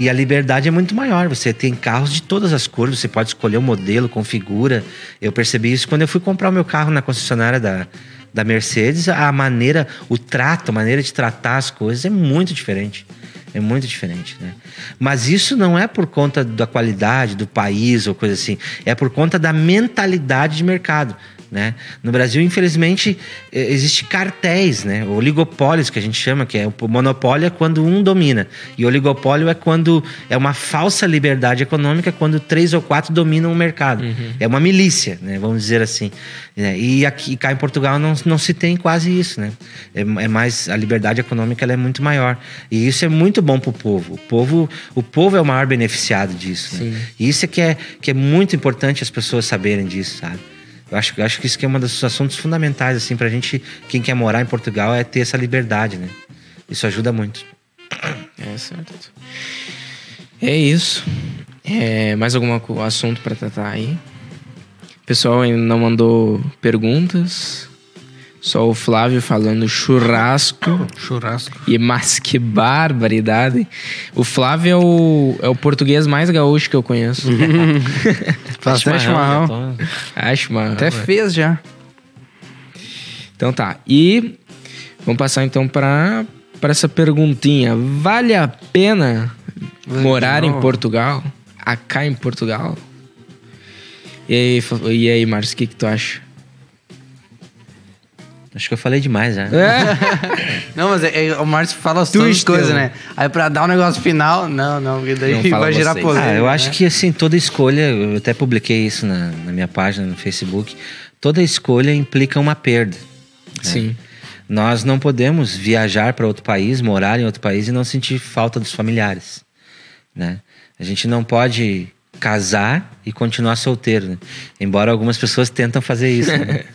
E a liberdade é muito maior. Você tem carros de todas as cores, você pode escolher o modelo, configura. Eu percebi isso quando eu fui comprar o meu carro na concessionária da, da Mercedes. A maneira, o trato, a maneira de tratar as coisas é muito diferente. É muito diferente, né? Mas isso não é por conta da qualidade do país ou coisa assim. É por conta da mentalidade de mercado. Né? No Brasil, infelizmente, eh, existe cartéis, né? Oligopólios que a gente chama, que é o monopólio é quando um domina e oligopólio é quando é uma falsa liberdade econômica quando três ou quatro dominam o mercado. É uma milícia, né? Vamos dizer assim. né? E aqui cá em Portugal não, não se tem quase isso, né? É, é mais a liberdade econômica ela é muito maior e isso é muito bom para o povo. O povo, o povo é o maior beneficiado disso. Né? E isso é que é que é muito importante as pessoas saberem disso, sabe? Acho, acho que isso que é um dos assuntos fundamentais, assim, pra gente, quem quer morar em Portugal, é ter essa liberdade, né? Isso ajuda muito. É certo. É isso. É, mais algum assunto pra tratar aí? O pessoal ainda não mandou perguntas. Só o Flávio falando churrasco. Churrasco. E mas que barbaridade. O Flávio é o, é o português mais gaúcho que eu conheço. [LAUGHS] Faz até chimarrão. Então, Acho, mano. Até fez já. Então tá. E vamos passar então para para essa perguntinha. Vale a pena morar em. Portugal? Acá em Portugal? E aí, e aí Marcos, o que, que tu acha? Acho que eu falei demais, né? [LAUGHS] Não, mas é- é- o Márcio fala Tu só as Estevão. coisas, né? Aí pra dar um negócio final, não, não, porque daí Não vai vocês. polêmica. Ah, eu acho né? que assim, toda escolha, eu até publiquei isso na, na minha página no Facebook, toda escolha implica uma perda. né? Sim. Nós não podemos viajar para outro país, morar em outro país e não sentir falta dos familiares, né? A gente não pode casar e continuar solteiro, né? Embora algumas pessoas tentam fazer isso, né? [LAUGHS]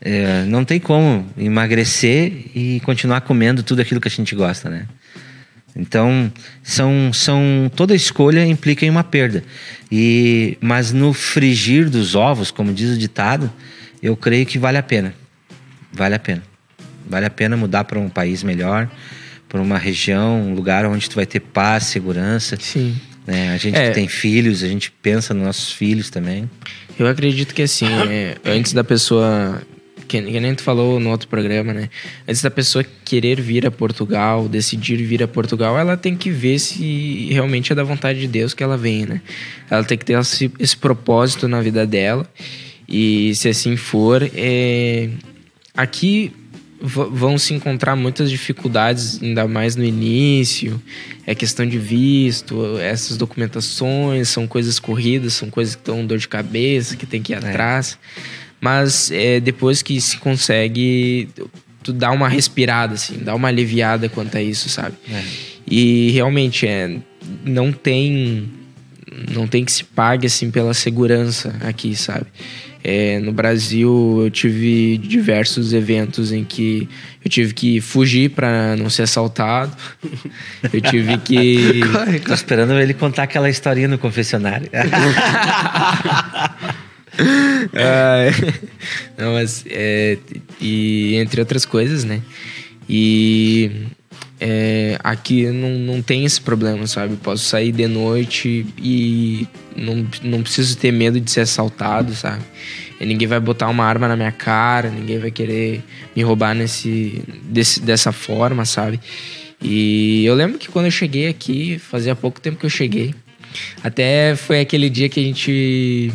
É, não tem como emagrecer e continuar comendo tudo aquilo que a gente gosta, né? Então, são, são toda escolha implica em uma perda. E mas no frigir dos ovos, como diz o ditado, eu creio que vale a pena. Vale a pena. Vale a pena mudar para um país melhor, para uma região, um lugar onde tu vai ter paz, segurança. Sim. né? A gente É. que tem filhos, a gente pensa nos nossos filhos também. Eu acredito que assim, é, antes da pessoa. Que, que nem tu falou no outro programa, né? Antes da pessoa querer vir a Portugal, decidir vir a Portugal, ela tem que ver se realmente é da vontade de Deus que ela venha, né? Ela tem que ter esse, esse propósito na vida dela. E se assim for, é, aqui vão se encontrar muitas dificuldades, ainda mais no início. É questão de visto, essas documentações são coisas corridas, são coisas que dão dor de cabeça, que tem que ir atrás. Mas é, depois que se consegue, tu dá uma respirada, assim, dá uma aliviada quanto a isso, sabe? E realmente é, não tem não tem que se pague assim pela segurança aqui, sabe? É, no Brasil eu tive diversos eventos em que eu tive que fugir para não ser assaltado. [LAUGHS] Eu tive que Tô esperando ele contar aquela historinha no confessionário. [LAUGHS] [LAUGHS] Não, mas é, e entre outras coisas, né? E é, aqui não, não tem esse problema, sabe? Posso sair de noite e não, não preciso ter medo de ser assaltado, sabe? E ninguém vai botar uma arma na minha cara, ninguém vai querer me roubar nesse, desse, dessa forma, sabe? E eu lembro que quando eu cheguei aqui, fazia pouco tempo que eu cheguei. Até foi aquele dia que a gente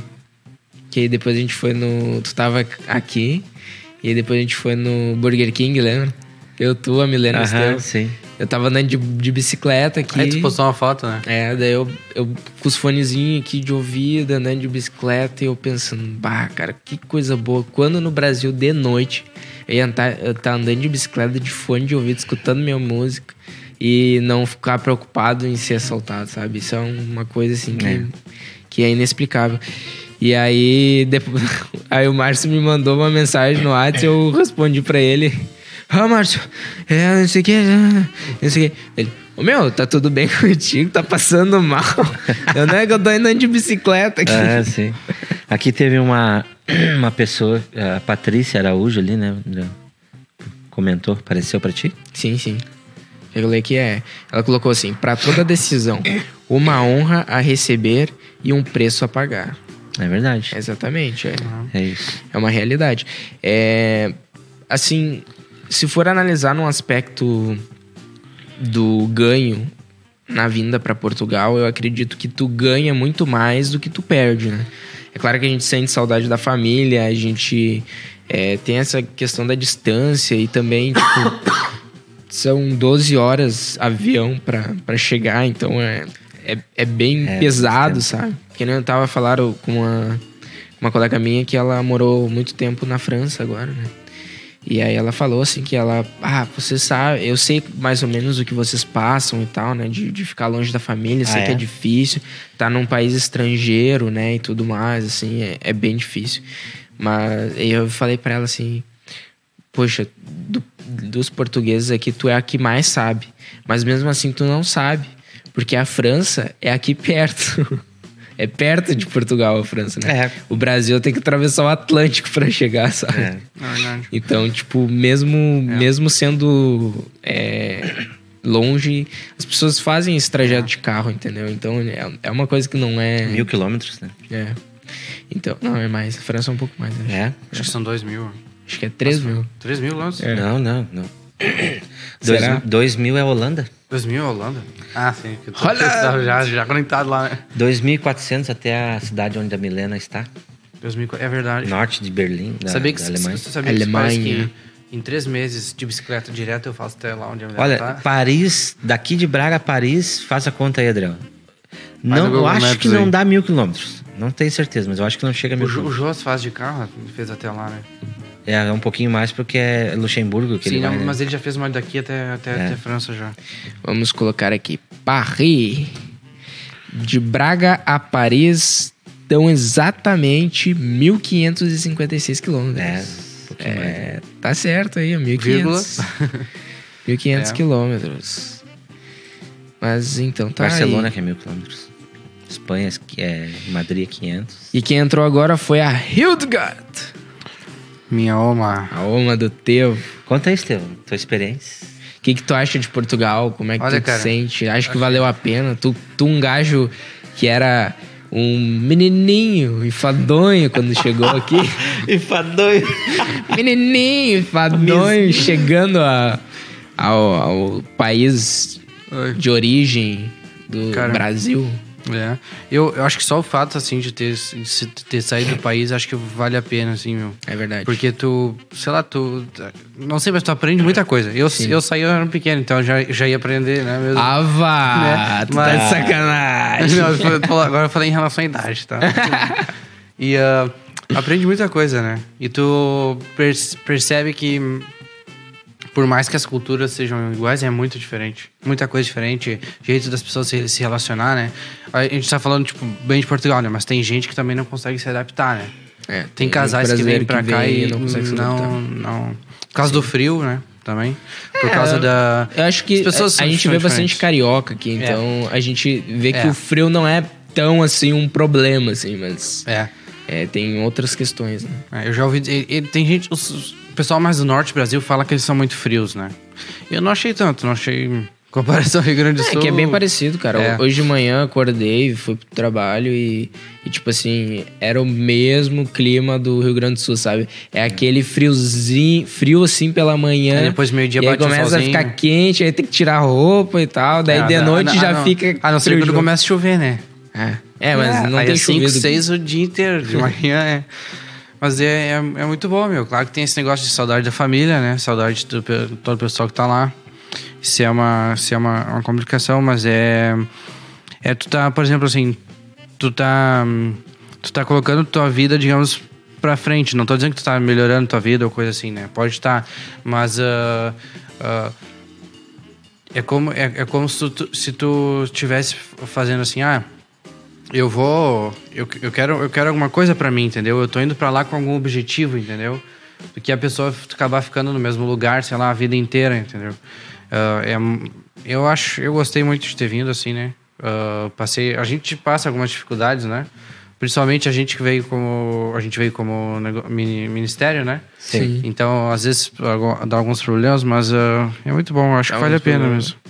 que aí depois a gente foi no. Tu tava aqui. E aí depois a gente foi no Burger King, lembra? Eu, tu, a Milena Aham, sim. Eu tava andando de, de bicicleta aqui. Aí tu postou uma foto, né? É, daí eu, eu com os fonezinhos aqui de ouvido, andando de bicicleta, e eu pensando, bah, cara, que coisa boa. Quando no Brasil, de noite, eu ia estar eu tá andando de bicicleta de fone de ouvido, escutando minha música e não ficar preocupado em ser assaltado, sabe? Isso é uma coisa assim que É. que é inexplicável. E aí, depois, [LAUGHS] aí o Márcio me mandou uma mensagem no WhatsApp e eu respondi pra ele. Ah, Márcio, é, não sei o que, não sei o que. Ele, ô meu, tá tudo bem [LAUGHS] contigo? Tá passando mal? Eu não é que eu tô andando de bicicleta aqui. Ah, sim. Aqui teve uma, [CLEARS THROAT] uma pessoa, a Patrícia Araújo ali, né? Comentou, apareceu pra ti? Sim, sim. Eu falei que é. Ela colocou assim: pra toda decisão, uma honra a receber e um preço a pagar. É verdade. Exatamente, é. É isso. É uma realidade. É, assim, se for analisar num aspecto do ganho na vinda para Portugal, eu acredito que tu ganha muito mais do que tu perde, né? É claro que a gente sente saudade da família, a gente é, tem essa questão da distância e também, [COUGHS] tipo, são 12 horas avião para chegar, então é, é, é bem É, pesado, sabe? Que nem eu tava falando com uma, uma colega minha que ela morou muito tempo na França agora, né? E aí ela falou assim que ela, ah, você sabe, eu sei mais ou menos o que vocês passam e tal, né? De, de ficar longe da família, sei Ah, que é é? difícil, tá num país estrangeiro, né? E tudo mais, assim, é, é bem difícil. Mas eu falei pra ela assim, poxa, do- dos portugueses aqui, tu é a que mais sabe. Mas mesmo assim, tu não sabe. Porque a França é aqui [LAUGHS] perto. É perto de Portugal, a França, né? É. O Brasil tem que atravessar o Atlântico pra chegar, [LAUGHS] sabe? É. É verdade. Então, tipo, mesmo, mesmo sendo é, longe, as pessoas fazem esse trajeto de carro, entendeu? Então, é, é uma coisa que não é... Mil quilômetros, né? É. Então, não, é mais. A França é um pouco mais, acho. É? Acho que são dois mil. Acho que é 3 mil. Três mil lances? É. Não, não, não. Dois, Será? dois mil é Holanda. Dois mil é Holanda? Ah, sim. Olha! já, já conectado lá, né? 2.400 até a cidade onde a Milena está. 2000, é verdade. Norte de Berlim, da, sabia que, da Alemanha. Você sabia Alemanha. que em três meses de bicicleta direto eu faço até lá onde a mulher Olha, tá? Paris, daqui de Braga a Paris, faça a conta aí, Adriano. Não, eu acho Maps que não aí. dá mil quilômetros. Não tenho certeza, mas eu acho que não chega a mil O, Jo- o quilômetros. Joss faz de carro, ele fez até lá, né? É um pouquinho mais porque é Luxemburgo que Sim, ele vai, não, né? mas ele já fez uma daqui até, até, É. até França já. Vamos colocar aqui. Paris. De Braga a Paris dão exatamente 1.556 quilômetros. É, pouquinho mais. É, tá certo aí, 1.500. Vírgula. [LAUGHS] 1.500 [LAUGHS] É. quilômetros. Mas então tá Barcelona, aí. que é mil quilômetros. Espanha, que é Madrid, é 500. E quem entrou agora foi a Hildegard. Minha oma. A Oma do Teu. Conta aí, Estevão, tua experiência. O que, que tu acha de Portugal? Como é que Olha, tu cara, te sente? Acho que valeu a pena. Tu, tu um gajo que era um menininho enfadonho quando chegou aqui. [LAUGHS] Enfadonho. menininho enfadonho chegando a, ao, ao país de origem do Cara, Brasil. É. Eu, eu acho que só o fato, assim, de ter, de ter saído do país, acho que vale a pena, assim, meu. É verdade. Porque tu, sei lá, tu. Não sei, mas tu aprende muita coisa. Eu, eu saí, eu era pequeno, então eu já, já ia aprender, né? Mesmo. Ah, vá! Né? Tá Mas- de sacanagem. [LAUGHS] Não, agora eu falei em relação à idade, tá? [LAUGHS] e ah, aprende muita coisa, né? E tu perce- percebe que, por mais que as culturas sejam iguais, é muito diferente. Muita coisa diferente, jeito das pessoas se, se relacionar, né? A gente tá falando, tipo, bem de Portugal, né? Mas tem gente que também não consegue se adaptar, né? É, Tem casais que vêm pra cá vem e não consegue se adaptar. não, não... Por causa do frio, né? Também. Por É, causa da... Eu acho que a, a gente vê bastante carioca aqui, então a gente vê que É. o frio não é tão assim um problema, assim, mas É. é, tem outras questões, né? É, eu já ouvi. Ele, ele- tem gente. os- o pessoal mais do norte do Brasil fala que eles são muito frios, né? Eu não achei tanto, não achei. [LAUGHS] Comparação ao Rio Grande do É Sul. que é bem parecido, cara. É. Hoje de manhã acordei, fui pro trabalho e, e, tipo assim, era o mesmo clima do Rio Grande do Sul, sabe? É aquele friozinho, frio assim pela manhã. Aí depois meio-dia aí bate um começa a ficar quente, aí tem que tirar roupa e tal. Daí É, de noite a- já fica. A não ser quando começa a chover, né? É, é mas não aí tem é 5, chovido. 6 o dia inteiro, de manhã, é. Mas é, é, é muito bom, meu. Claro que tem esse negócio de saudade da família, né? Saudade do pe- todo o pessoal que tá lá. Isso é uma, isso é uma, uma complicação, mas é. É tu tá, por exemplo, assim. Tu tá. Tu tá colocando tua vida, digamos, pra frente. Não tô dizendo que tu tá melhorando tua vida ou coisa assim, né? Pode estar. mas. ah, ah, é como, é, é como se tu, se tu estivesse fazendo assim, ah, eu vou. Eu, eu, quero, eu quero alguma coisa pra mim, entendeu? Eu tô indo pra lá com algum objetivo, entendeu? Do que a pessoa acabar ficando no mesmo lugar, sei lá, a vida inteira, entendeu? Ah, é, eu acho, eu gostei muito de ter vindo, assim, né? Ah, passei. A gente passa algumas dificuldades, né? Principalmente a gente que veio como. A gente veio como nego- ministério, né? Sim. Então, às vezes dá alguns problemas, mas ah, é muito bom. eu Acho Dá que vale a pena problemas. mesmo.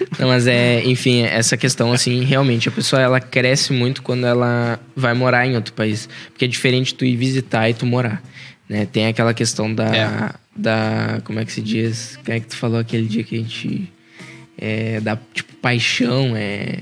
[LAUGHS] Não, mas é, enfim, essa questão, assim, realmente, a pessoa ela cresce muito quando ela vai morar em outro país. Porque é diferente tu ir visitar e tu morar. Né? Tem aquela questão da. É. da como é que se diz? Quem é que tu falou aquele dia que a gente. É, da, tipo, paixão, é.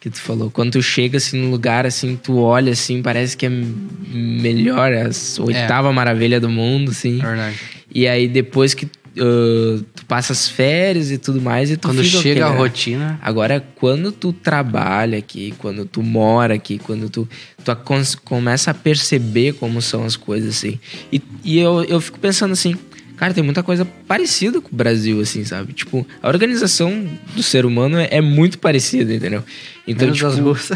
Que tu falou. Quando tu chega assim no lugar, assim, tu olha assim, parece que é melhor, a oitava maravilha do mundo, assim. É verdade. E aí depois que ah, tu passa as férias e tudo mais, e tu Quando chega a aquele- rotina. Agora, quando tu trabalha aqui, quando tu mora aqui, quando tu, tu começa a perceber como são as coisas, assim. E, e eu, eu fico pensando assim, cara, tem muita coisa parecida com o Brasil, assim, sabe? Tipo, a organização do ser humano é, é muito parecida, entendeu? Então, Menos tipo... as.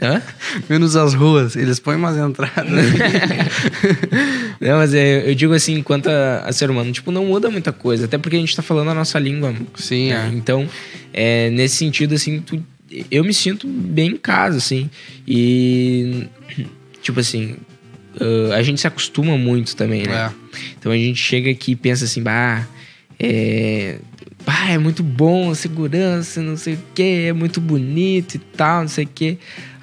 Hã? Menos as ruas. Eles põem umas entradas. [LAUGHS] Não, mas é, eu digo assim, enquanto a, a ser humano, tipo, não muda muita coisa. Até porque a gente tá falando a nossa língua. Sim, né? é. Então, é, nesse sentido, assim, tu- eu me sinto bem em casa, assim. E, tipo assim, ah, a gente se acostuma muito também, né? É. Então a gente chega aqui e pensa assim, bah, é. Bah, é muito bom a segurança, não sei o que, é muito bonito e tal, não sei o que.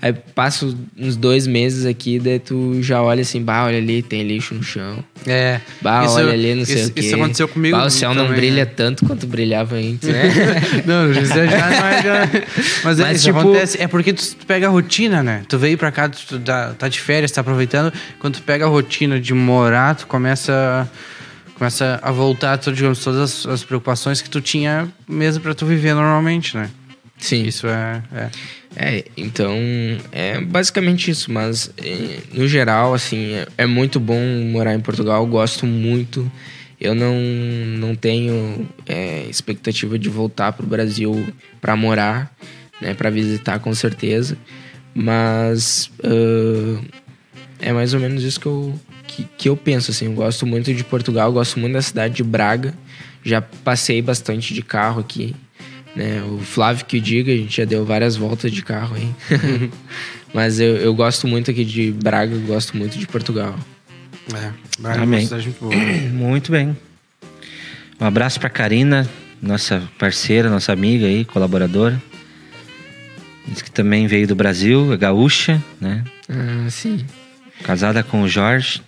Aí passa uns dois meses aqui, daí tu já olha assim, bah, olha ali, tem lixo no chão. É. Bah, Isso- olha ali, não sei isso- o quê. isso aconteceu comigo Bah, o céu não também, brilha né? tanto quanto brilhava antes, né? [LAUGHS] Não, isso já, já, já. Mas, é, Mas, isso tipo- acontece. É porque tu, pega a rotina, né? Tu veio pra cá, tu tá, tá de férias, tá aproveitando. Quando tu pega a rotina de morar, tu começa, começa a voltar, digamos, todas as, as preocupações que tu tinha mesmo pra tu viver normalmente, né? Sim. Isso é. é. É, então é basicamente isso, mas eh, no geral, assim, é, é muito bom morar em Portugal, gosto muito. Eu não, não tenho é, expectativa de voltar pro Brasil para morar, né, para visitar com certeza, mas ah, é mais ou menos isso que eu, que, que eu penso, assim. Eu gosto muito de Portugal, gosto muito da cidade de Braga. Já passei bastante de carro aqui. Né? O Flávio que o diga, a gente já deu várias voltas de carro aí. [LAUGHS] Mas eu, eu gosto muito aqui de Braga, gosto muito de Portugal. É, Braga é uma cidade muito boa. [CLEARS THROAT] Muito bem. Um abraço pra Karina, nossa parceira, nossa amiga aí, colaboradora. Diz que também veio do Brasil, é gaúcha, né? Ah, sim. Casada com o Jorge.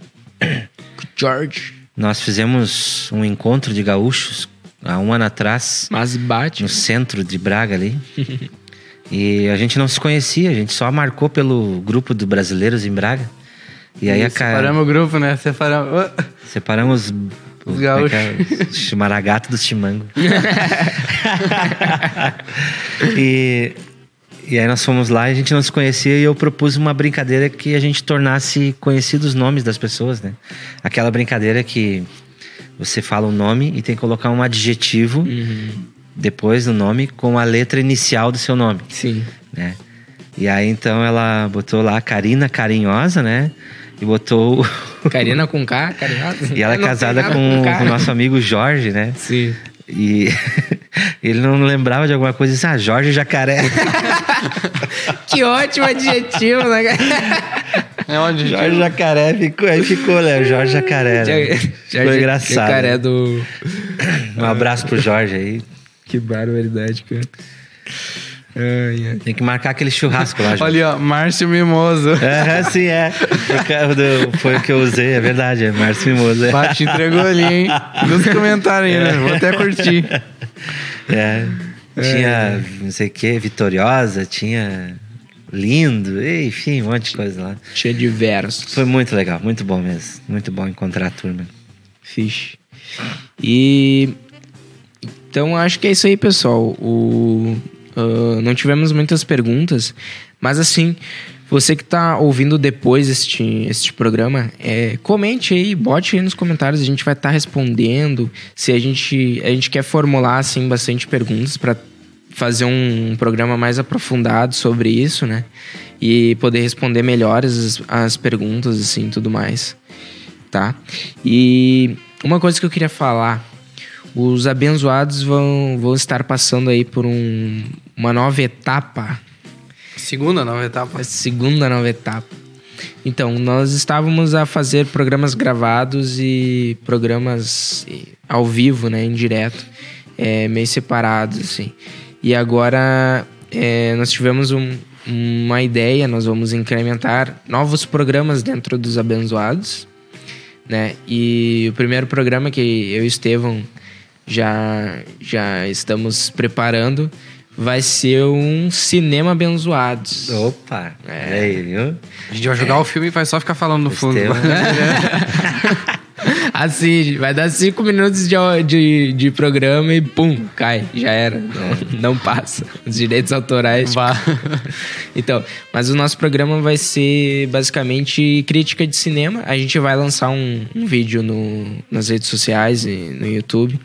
George. Nós fizemos um encontro de gaúchos há um ano atrás, Mas bate. no centro de Braga ali. [LAUGHS] e a gente não se conhecia, a gente só marcou pelo grupo do Brasileiros em Braga. E aí a cara. Separamos o grupo, né? Separamos. Separamos Os gaúchos. como é que é? Maragato dos Chimango. [LAUGHS] e, e aí nós fomos lá e a gente não se conhecia e eu propus uma brincadeira que a gente tornasse conhecidos os nomes das pessoas, né? Aquela brincadeira que você fala um nome e tem que colocar um adjetivo Uhum. depois do nome com a letra inicial do seu nome Sim. né? E aí então ela botou lá Karina Carinhosa, né? E botou. [LAUGHS] Karina com K, carinhosa. e ela é casada com, com o nosso amigo Jorge, né? Sim. E [LAUGHS] ele não lembrava de alguma coisa e disse, ah, Jorge Jacaré. [LAUGHS] Que ótimo adjetivo, né, cara? É onde Jorge Jacaré ficou, aí ficou, né? Jorge Jacaré. Né? Ficou engraçado. Jacaré do. Um abraço pro Jorge aí. Que barbaridade, cara. Ai, ai. Tem que marcar aquele churrasco lá, Jorge. Ali, ó, Márcio Mimoso. É, sim, é. Foi o carro do- Foi o que eu usei, é verdade, é Márcio Mimoso. É. Bate, entregou ali, hein? Nos comentários aí, né? Vou até curtir. É. Tinha, não sei o que, Vitoriosa, tinha Lindo, enfim, um monte de coisa lá. Tinha diversos. Foi muito legal, muito bom mesmo. Muito bom encontrar a turma. Fixe. E então acho que é isso aí, pessoal. O, ah, não tivemos muitas perguntas, mas assim, você que tá ouvindo depois este, este programa, é, comente aí, bote aí nos comentários, a gente vai estar respondendo. Se a gente, a gente quer formular assim bastante perguntas para fazer um, programa mais aprofundado sobre isso, né? E poder responder melhor as, as perguntas assim, tudo mais tá? E uma coisa que eu queria falar, os abençoados vão, vão estar passando aí por um, uma nova etapa, Segunda nova etapa. a segunda nova etapa. Então, nós estávamos a fazer programas gravados e programas ao vivo, né, em direto, é, meio separados, assim. E agora é, nós tivemos um- uma ideia, nós vamos incrementar novos programas dentro dos abençoados, né? E o primeiro programa que eu e o Estevão já, já estamos preparando vai ser um Cinema Abençoados. Opa, é. aí, viu? A gente vai jogar o filme e vai só ficar falando no fundo. Estevam. [LAUGHS] [LAUGHS] Assim, vai dar cinco minutos de, de, de programa e pum, cai, já era. Não, não passa. Os direitos autorais. Vá. [LAUGHS] Então, mas o nosso programa vai ser basicamente crítica de cinema. A gente vai lançar um, um vídeo no, nas redes sociais e no YouTube.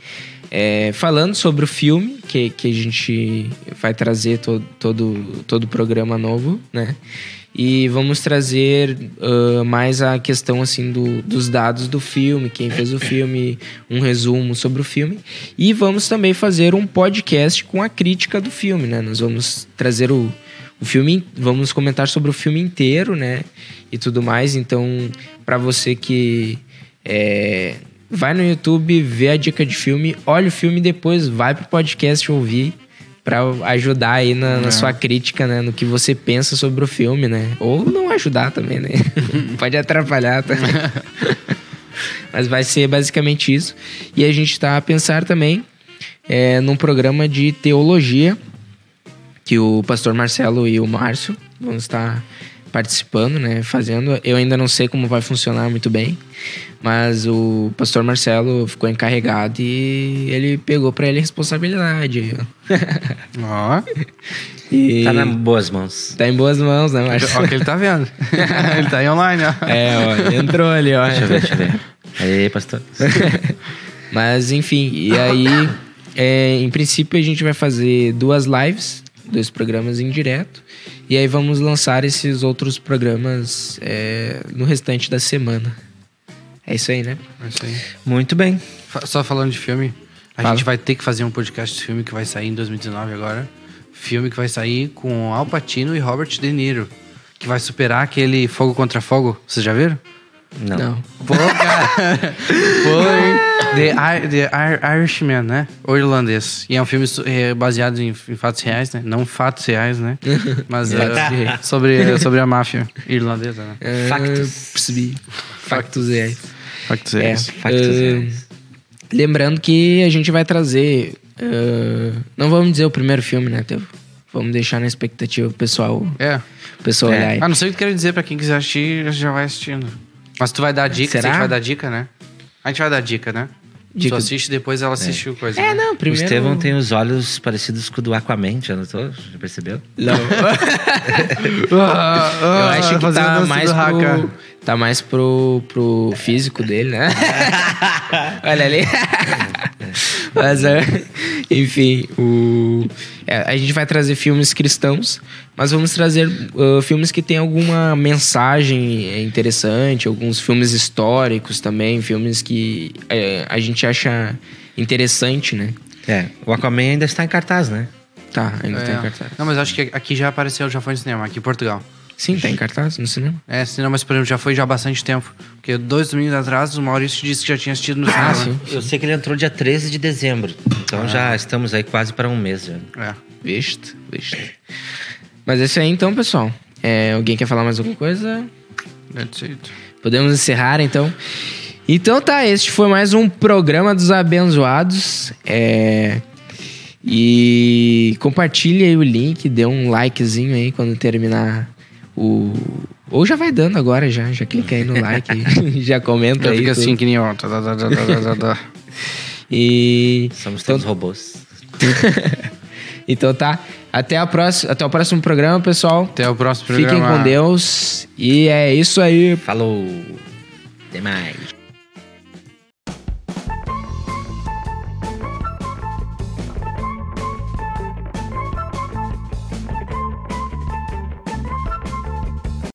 é, falando sobre o filme que, que a gente vai trazer todo, todo, todo o programa novo, né? E vamos trazer ah, mais a questão assim do, dos dados do filme, quem fez o filme, um resumo sobre o filme. E vamos também fazer um podcast com a crítica do filme, né? Nós vamos trazer o, o filme, vamos comentar sobre o filme inteiro, né? E tudo mais. Então, para você que é, vai no YouTube, vê a dica de filme, olha o filme e depois vai pro podcast ouvir para ajudar aí na, na sua crítica, né? No que você pensa sobre o filme, né? Ou não ajudar também, né? [LAUGHS] Pode atrapalhar também. [LAUGHS] Mas vai ser basicamente isso. E a gente tá a pensar também é, num programa de teologia que o pastor Marcelo e o Márcio vão estar participando, né, fazendo. Eu ainda não sei como vai funcionar muito bem, mas o pastor Marcelo ficou encarregado e ele pegou para ele a responsabilidade. [LAUGHS] Ó, e Tá nas boas mãos. tá em boas mãos, né, Márcio? ó que ele tá vendo. [LAUGHS] ele tá aí online, ó. É, ó, entrou ali, ó. Deixa eu ver, deixa eu ver. Aí, pastor. [LAUGHS] Mas enfim, e aí, é, em princípio, a gente vai fazer duas lives, dois programas em direto. E aí vamos lançar esses outros programas é, no restante da semana. É isso aí, né? É isso aí. Muito bem. Só falando de filme, a Fala. gente vai ter que fazer um podcast de filme que vai sair em 2019 agora. Filme que vai sair com Al Pacino e Robert De Niro. Que vai superar aquele Fogo contra Fogo. Vocês já viram? Não. Pô, cara. Foi The, The Ir- Irishman, né? O irlandês. E é um filme é, baseado em, fatos reais, né? Não fatos reais, né? Mas [LAUGHS] é, sobre, sobre a máfia irlandesa, né? É, Factos. Percebi. Factos reais. Fatos É, reais. Factos eh, reais. Lembrando que a gente vai trazer. eh, não vamos dizer o primeiro filme, né, Teu? Vamos deixar na expectativa o pessoal, É. o pessoal É. olhar aí. Ah, não sei o que quero dizer pra quem quiser assistir, já vai assistindo. Mas tu vai dar dica, Será? a gente vai dar dica, né? A gente vai dar dica, né? Dica- Tu assiste depois ela assiste o coisa. É, né? não, O primeiro. Estevão tem os olhos parecidos com o do Aquaman, já notou? Já percebeu? Não. [LAUGHS] [LAUGHS] Eu acho que o tá mais pro, tá mais pro, pro físico dele, né? [LAUGHS] Olha ali. Mas, é, enfim, o, é, a gente vai trazer filmes cristãos, mas vamos trazer uh, filmes que têm alguma mensagem interessante, alguns filmes históricos também, filmes que é, a gente acha interessante, né? É, o Aquaman ainda está em cartaz, né? Tá, ainda É. tá em cartaz. Não, mas acho que aqui já apareceu, já foi no cinema, aqui em Portugal. Sim, tá em cartaz no cinema. É, cinema, mas por exemplo, já foi já há bastante tempo. Porque dois domingos atrás o Maurício disse que já tinha assistido no cinema. Ah, sim. Eu sei que ele entrou dia 13 de dezembro. Então já estamos aí quase para um mês já. É. Visto, visto. Mas é isso aí então, pessoal. É, alguém quer falar mais alguma coisa? That's it. Podemos encerrar então. Então tá, este foi mais um programa dos abençoados. É, E compartilhe aí o link, dê um likezinho aí quando terminar o. Ou já vai dando agora, já. Já clica aí no like, [LAUGHS] já comenta Já aí. fica tudo. assim que nem ó. tá, tá, tá, tá, tá, tá, tá. E. Somos Então- todos robôs. [LAUGHS] então tá. Até, a próxima, até o próximo programa, pessoal. Até o próximo programa. Fiquem com Deus. E é isso aí. Falou. Até mais.